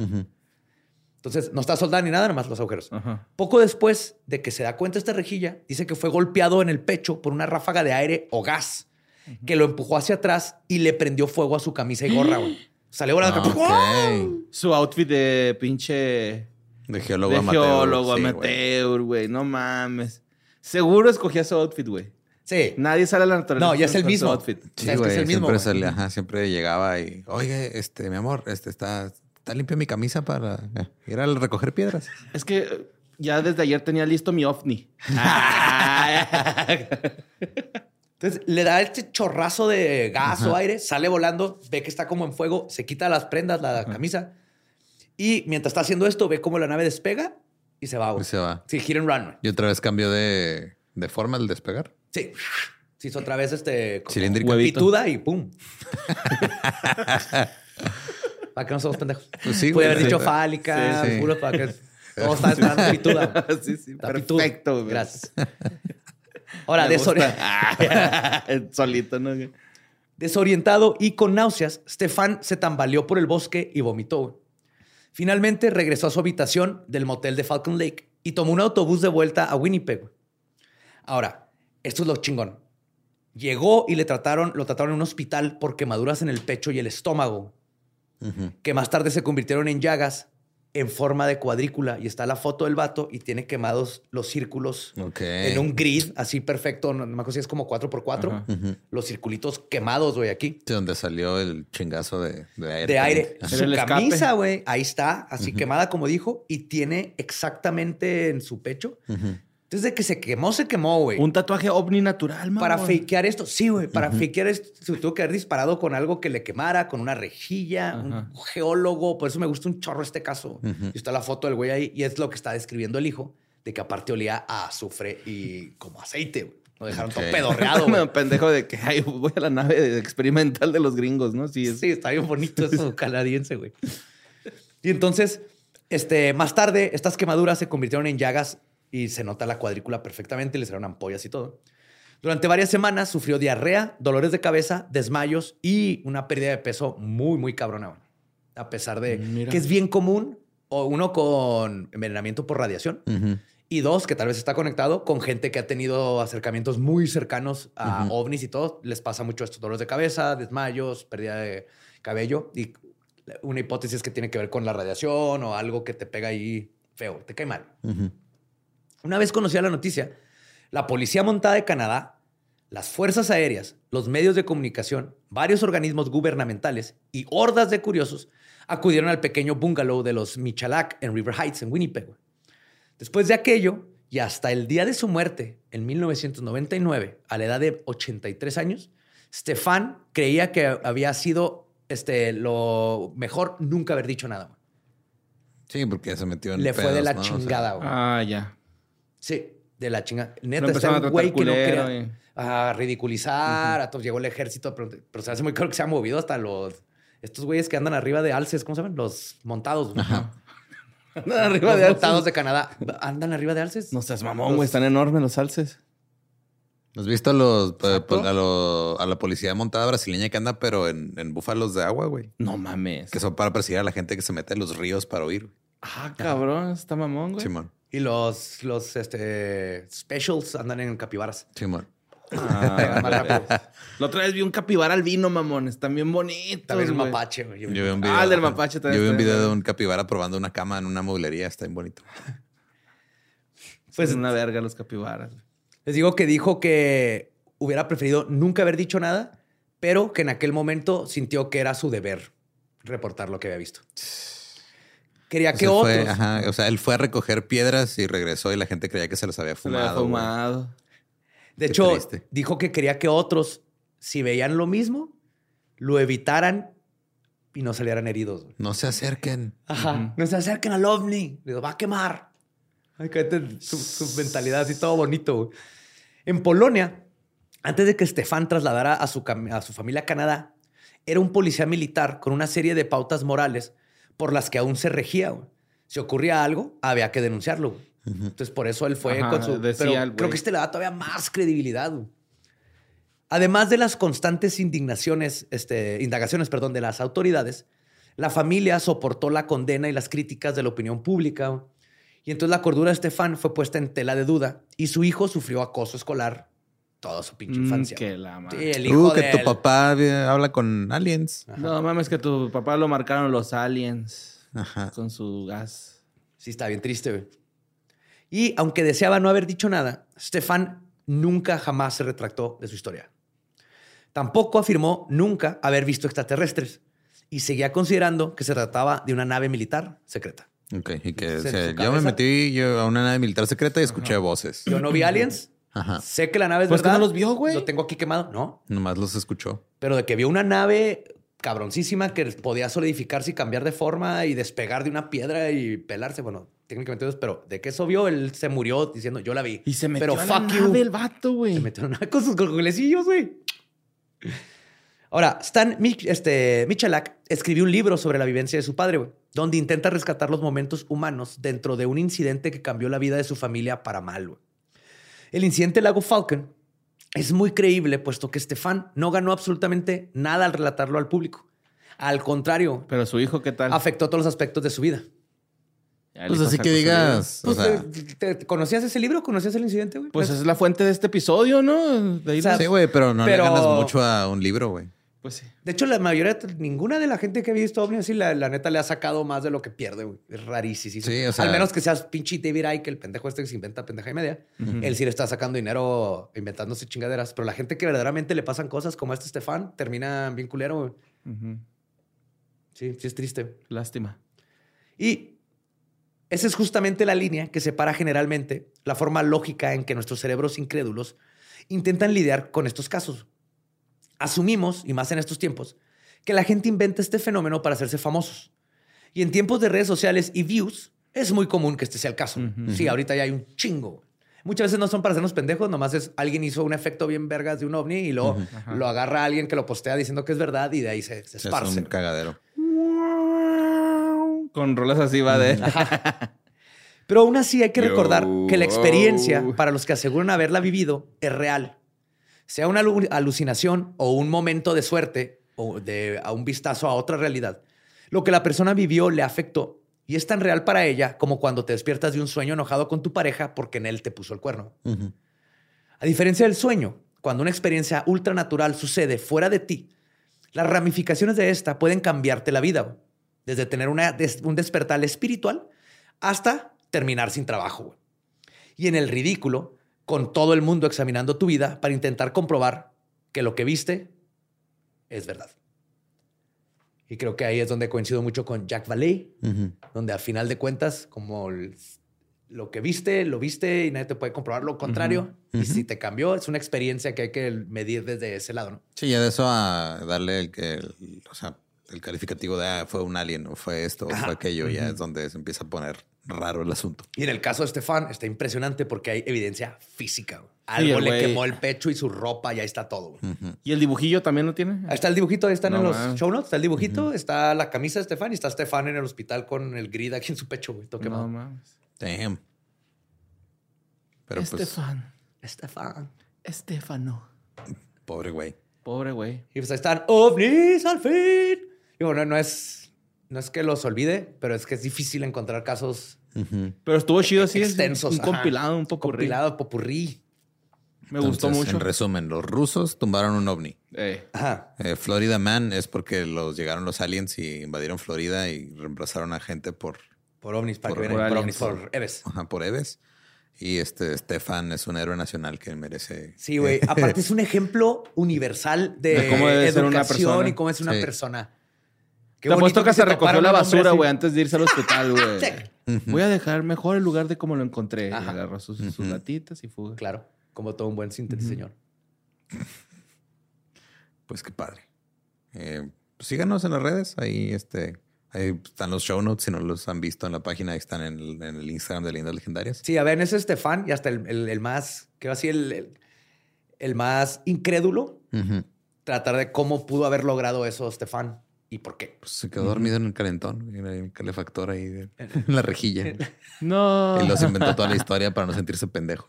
Entonces, no está soldada ni nada, nomás los agujeros. Ajá. Poco después de que se da cuenta esta rejilla, dice que fue golpeado en el pecho por una ráfaga de aire o gas que lo empujó hacia atrás y le prendió fuego a su camisa y gorra. güey. Salió volando. Ok. Su outfit de pinche... De geólogo de amateur. geólogo sí, amateur, güey. No mames. Seguro escogía su outfit, güey. Sí. Nadie sale a la naturaleza. No, ya es el mismo. outfit. Sí, güey. es el mismo, siempre, güey. salía, ajá, siempre llegaba y, oye, este, mi amor, este está, está limpia mi camisa para eh, ir a recoger piedras. Es que ya desde ayer tenía listo mi ovni. Entonces le da este chorrazo de gas o aire, sale volando, ve que está como en fuego, se quita las prendas, la camisa. Y mientras está haciendo esto, ve cómo la nave despega y se va. güey. Y se va. Sí, gira en runway. Y otra vez cambió de, de forma al despegar. Sí. Se hizo otra vez este... Cilíndrica. Pituda y pum. para que no somos pendejos. Pues sí, Pude haber dicho Sí. fálica, Sí, sí. puro para que todo está esperando pituda. sí, sí. Está pituda. Perfecto, güey. Gracias. Ahora, desori-. Solito, ¿no? desorientado y con náuseas, Stefan se tambaleó por el bosque y vomitó. Finalmente regresó a su habitación del motel de Falcon Lake y tomó un autobús de vuelta a Winnipeg. Ahora, esto es lo chingón. Llegó y le trataron, lo trataron en un hospital por quemaduras en el pecho y el estómago, que más tarde se convirtieron en llagas en forma de cuadrícula. Y está la foto del vato y tiene quemados los círculos en un grid así perfecto. No, no me acuerdo si es como 4x4. Ajá. Los circulitos quemados, güey, aquí. Sí, donde salió el chingazo de, de aire. De aire. Su camisa, güey, ahí está, así quemada como dijo, y tiene exactamente en su pecho Entonces, de que se quemó, se quemó, güey. Un tatuaje ovni natural. Para fakear esto, sí, güey, para fakear esto, se tuvo que haber disparado con algo que le quemara, con una rejilla, un geólogo. Por eso me gusta un chorro este caso. Y está la foto del güey ahí, y es lo que está describiendo el hijo, de que aparte olía a azufre y como aceite, güey. Lo dejaron todo pedorreado, güey. Pendejo de que ay, voy a la nave experimental de los gringos, ¿no? Sí, es- Sí, está bien bonito eso canadiense, güey. Y entonces, este, más tarde, estas quemaduras se convirtieron en llagas y se nota la cuadrícula perfectamente, le salieron ampollas y todo. Durante varias semanas sufrió diarrea, dolores de cabeza, desmayos y una pérdida de peso muy, muy cabrona. A pesar de Mira. que es bien común, o uno con envenenamiento por radiación, y dos, que tal vez está conectado con gente que ha tenido acercamientos muy cercanos a ovnis y todo. Les pasa mucho estos dolores de cabeza, desmayos, pérdida de cabello. Y una hipótesis es que tiene que ver con la radiación o algo que te pega ahí feo, te cae mal. Una vez conocida la noticia, la Policía Montada de Canadá, las Fuerzas Aéreas, los medios de comunicación, varios organismos gubernamentales y hordas de curiosos acudieron al pequeño bungalow de los Michalak en River Heights, en Winnipeg. Después de aquello, y hasta el día de su muerte, en 1999, a la edad de 83 años, Stefan creía que había sido este, lo mejor nunca haber dicho nada. Sí, porque se metió en Le fue de pedos, la ¿no? O sea, chingada. güey. Ah, ya. Sí, de la chingada. Neta, está un güey que no quería y- a ridiculizar. a todos. Llegó el ejército, pero, pero se hace muy claro que se ha movido hasta los... Estos güeyes que andan arriba de alces, ¿cómo se llaman? Los montados. güey. Andan arriba Los de montados alces. de Canadá. ¿Andan arriba de alces? No seas mamón, güey. Están enormes los alces. ¿Has visto a, los, eh, a, lo- a la policía montada brasileña que anda, pero en, en búfalos de agua, güey? No mames. Que son para perseguir a la gente que se mete en los ríos para huir. Ah, cabrón. Está mamón, güey. Simón. Y los, los este, specials andan en capibaras. Simón. Ah, la otra vez vi un capibara albino, mamón. Están bien bonitos, También un güey. mapache. güey. Yo vi un video. Ah, el del mapache también Yo vi un video de un capibara probando una cama en una mueblería. Está bien bonito. Pues una verga los capibaras. Les digo que dijo que hubiera preferido nunca haber dicho nada, pero que en aquel momento sintió que era su deber reportar lo que había visto. Quería O que sea, otros... fue, ajá, o sea, él fue a recoger piedras y regresó y la gente creía que se los había Se le había fumado. fumado. De Qué hecho, triste. dijo que quería que otros, si veían lo mismo, lo evitaran y no salieran heridos. No se acerquen. Ajá. No se acerquen al ovni. Le digo, va a quemar. Ay, cállate, su, su mentalidad así todo bonito. En Polonia, antes de que Stefan trasladara a su, a su familia a Canadá, era un policía militar con una serie de pautas morales por las que aún se regía. güey. Si ocurría algo, había que denunciarlo. güey. Entonces, por eso él fue Ajá, con su... decía Pero el creo que este le da todavía más credibilidad. güey. Además de las constantes indignaciones, este, indagaciones perdón, de las autoridades, la familia soportó la condena y las críticas de la opinión pública. Y entonces la cordura de Estefan fue puesta en tela de duda y su hijo sufrió acoso escolar toda su pinche Mm, infancia. que la madre. Sí, el hijo Uh, que tu papá habla con aliens. No mames, que tu papá lo marcaron los aliens Ajá. con su gas. Sí, está bien triste, güey. Y aunque deseaba no haber dicho nada, Stefan nunca jamás se retractó de su historia. Tampoco afirmó nunca haber visto extraterrestres y seguía considerando que se trataba de una nave militar secreta. Ok, y que o sea, yo me metí yo a una nave militar secreta y escuché voces. Yo no vi aliens, Ajá. sé que la nave es Pues que verdad. no los vio, güey. Lo tengo aquí quemado, no. Nomás los escuchó. Pero de que vio una nave cabroncísima que podía solidificarse y cambiar de forma y despegar de una piedra y pelarse. Bueno, técnicamente pero de que eso vio, él se murió diciendo, yo la vi. Y se metió pero a la fuck nave you. el vato, güey. Se metió una con sus gorgolecillos, güey. Ahora, Stan Mich- este, Michalak escribió un libro sobre la vivencia de su padre, güey, donde intenta rescatar los momentos humanos dentro de un incidente que cambió la vida de su familia para mal. güey. El incidente del lago Falcon es muy creíble, puesto que Stefan no ganó absolutamente nada al relatarlo al público. Al contrario, Pero su hijo, ¿qué tal? afectó todos los aspectos de su vida. Pues así que digas, o Pues, sea, eh, ¿te- te- ¿Conocías ese libro? ¿Conocías el incidente, güey? libro. Pues es la fuente de este episodio, ¿no? De ahí O sea, sí, güey, pero no pero- le ganas mucho a un libro, güey. Pues sí. De hecho, la mayoría, ninguna de la gente que ha visto OVNI así, la, la neta le ha sacado más de lo que pierde, güey. Es rarísimo. Sí, o sea- Al menos que seas pinche David Icke, el pendejo este que se inventa pendeja y media. Él sí le está sacando dinero inventándose chingaderas. Pero la gente que verdaderamente le pasan cosas como a este Stefan termina bien culero, güey. Sí, sí es triste. Lástima. Y Esa es justamente la línea que separa generalmente la forma lógica en que nuestros cerebros incrédulos intentan lidiar con estos casos. Asumimos, y más en estos tiempos, que la gente inventa este fenómeno para hacerse famosos. Y en tiempos de redes sociales y views, es muy común que este sea el caso. Sí, ahorita ya hay un chingo. Muchas veces no son para hacernos pendejos, nomás es alguien hizo un efecto bien vergas de un ovni y luego lo agarra a alguien que lo postea diciendo que es verdad y de ahí se, se Es esparce. un cagadero. Con rolas así va de. Pero aún así hay que recordar Yo. que la experiencia, para los que aseguran haberla vivido, es real. Sea una alu- alucinación o un momento de suerte o de a un vistazo a otra realidad, lo que la persona vivió le afectó y es tan real para ella como cuando te despiertas de un sueño enojado con tu pareja porque en él te puso el cuerno. A diferencia del sueño, cuando una experiencia ultranatural sucede fuera de ti, las ramificaciones de esta pueden cambiarte la vida, desde tener una des- un despertar espiritual hasta terminar sin trabajo. Y en el ridículo, con todo el mundo examinando tu vida para intentar comprobar que lo que viste es verdad. Y creo que ahí es donde coincido mucho con Jack Vallée, Ujú. donde a final de cuentas, como el- lo que viste, lo viste y nadie te puede comprobar lo contrario. Y si te cambió, es una experiencia que hay que medir desde ese lado, ¿no? Sí, ya de eso a darle el, el- o sea, el calificativo de ah, fue un alien o fue esto o fue aquello, ya es donde se empieza a poner raro el asunto. Y en el caso de Estefan, está impresionante porque hay evidencia física. Algo le quemó el pecho y su ropa, y ahí está todo. ¿Y el dibujillo también lo tiene? Ahí está el dibujito, ahí están No en los show notes. Está el dibujito, está la camisa de Estefan y está Estefan en el hospital con el grid aquí en su pecho, güey. todo quemado. No mames. Damn. Pero pues, Estefan. Estefan. Estefano. pobre güey. Pobre güey. Y pues ahí están ovnis al fin. Y bueno, no es, no es que los olvide, pero es que es difícil encontrar casos. Pero estuvo chido así. extensos. Un ajá. compilado, un poco compilado, popurrí. Me gustó Entonces, mucho. En resumen, los rusos tumbaron un ovni. Eh, Ajá. Eh, Florida Man es porque los llegaron los aliens y invadieron Florida y reemplazaron a gente por, Por ovnis, para Por- que por. Por, aliens. ovnis, por Eves. ajá, por Eves. Y este Stefan es un héroe nacional que merece. Sí, güey. Aparte es un ejemplo universal de, De cómo debe ser una educación persona. y cómo es una Sí. persona. Qué Te apuesto que se recogió la basura, güey, antes de irse al hospital, güey. Sí. Voy a dejar mejor el lugar de como lo encontré. Y Ajá. agarró sus, sus latitas y fuga. Claro, como todo un buen sintetiseñor. Pues qué padre. Eh, pues síganos en las redes. Ahí, este, ahí están los show notes. Si no los han visto en la página, ahí están en el, en el Instagram de Lindas Legendarias. Sí, a ver, ese Estefan y hasta el, el- el más, que va así, el, el, el más incrédulo, tratar de cómo pudo haber logrado eso Estefan y por qué. Pues se quedó dormido en el calentón, en el calefactor ahí, de- en la rejilla. No. y los inventó toda la historia para no sentirse pendejo.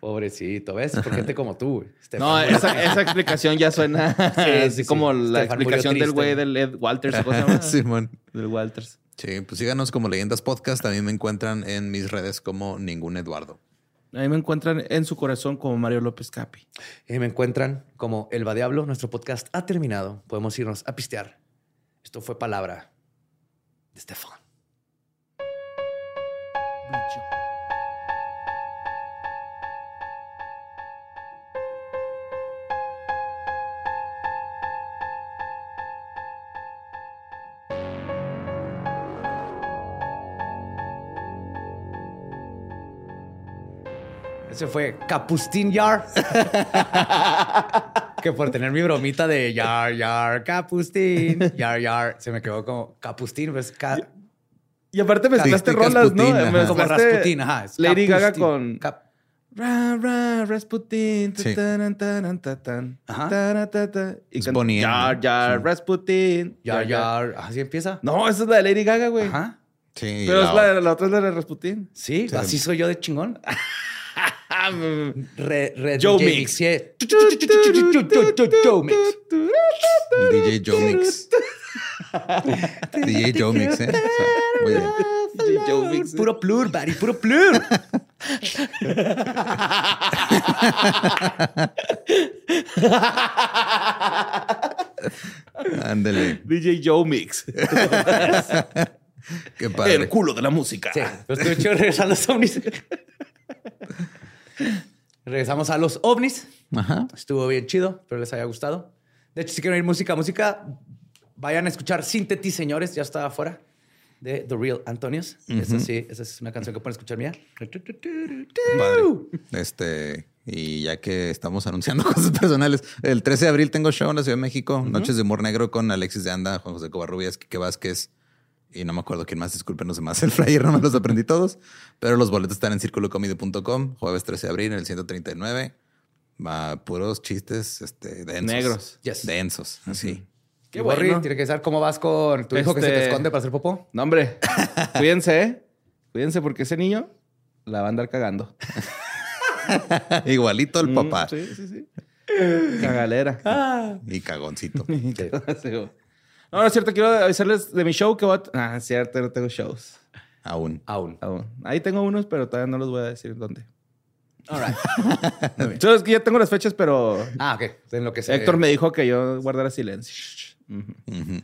Pobrecito, ¿ves? Por gente como tú, No, esa, esa explicación ya suena así sí, sí. como la explicación del güey del Ed Walters. ¿Cómo se llama? Simón. Del Walters. Sí, pues síganos como Leyendas Podcast. También me encuentran en mis redes como Ningún Eduardo. Ahí me encuentran en su corazón como Mario López Capi. Y me encuentran como El Diablo. Nuestro podcast ha terminado. Podemos irnos a pistear. Esto fue palabra de Estefan. Ese fue Capustín Yar. que por tener mi bromita de Yar, Yar, Capustín, Yar, Yar, se me quedó como Capustín, pues ca- Y aparte mezclaste Sí, rolas, ¿no? Ajá. Mezclaste como Rasputín, ajá. es Lady Gaga con... Cap- Ra, ra, Rasputin. Sí. taran, taran. Y Es Yar, yar, Sí. Rasputin. Yar, Yar, así empieza. No, esa es la de Lady Gaga, güey. Ajá. Sí. Pero la- es la, la otra es la de Rasputin. Sí, así soy yo de chingón. Re, re, Joe DJ Mix. Joe Mix. DJ Joe Mix. DJ Joe Mix, ¿eh? O sea. DJ Joe Mix. Puro plur, buddy, puro plur. Ándele. DJ Joe Mix. Qué padre. El culo de la música. Sí, pero estuvo chido regresar a los ovnis. Regresamos a los ovnis. Ajá. Estuvo bien chido, pero les haya gustado. De hecho, si quieren oír música, música, vayan a escuchar Synthethy, señores, ya está afuera. de The Real Antonios. Esa sí, esa es una canción que pueden escuchar mía. Padre. Este, y ya que estamos anunciando cosas personales, el 13 de abril tengo show en la Ciudad de México, Noches de Humor Negro con Alexis de Anda, Juan José Covarrubias, Quique Vázquez y no me acuerdo quién más, disculpen los demás, el flyer no me los aprendí todos, pero los boletos están en circulocomedy.com, jueves 13 de abril en el 139. Va puros chistes este, densos. Negros. Yes. Densos, así. Qué bueno. Tiene que saber cómo vas con tu hijo que se te Este- esconde para hacer popó. No, hombre. Cuídense, ¿eh? Cuídense porque ese niño la va a andar cagando. Igualito el Mm, papá. Sí, sí, sí. Cagalera. Y cagoncito. No, no es cierto. Quiero avisarles de mi show que voy a... Ah, es cierto. No tengo shows. Aún. Aún. Aún. Ahí tengo unos, pero todavía no los voy a decir dónde. All right. Yo es que ya tengo las fechas, pero Ah, ok. En lo que se... Héctor me dijo que yo guardara silencio. Ujú. Ujú.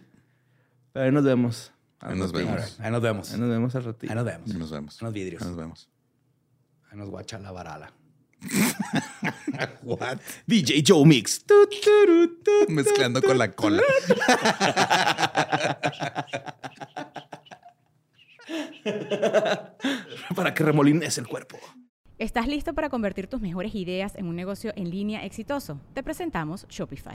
Pero ahí nos vemos. Al Ahí nos vemos. right. Ahí nos vemos. Ahí nos vemos al ratito. Ahí nos vemos. Ahí nos vemos. Unos vidrios. Ahí nos vemos. Ahí nos guacha la varala. What? DJ Joe Mix. Tu, tu, tu, tu. Mezclando con la cola. Para que remolines el cuerpo. ¿Estás listo para convertir tus mejores ideas en un negocio en línea exitoso? Te presentamos Shopify.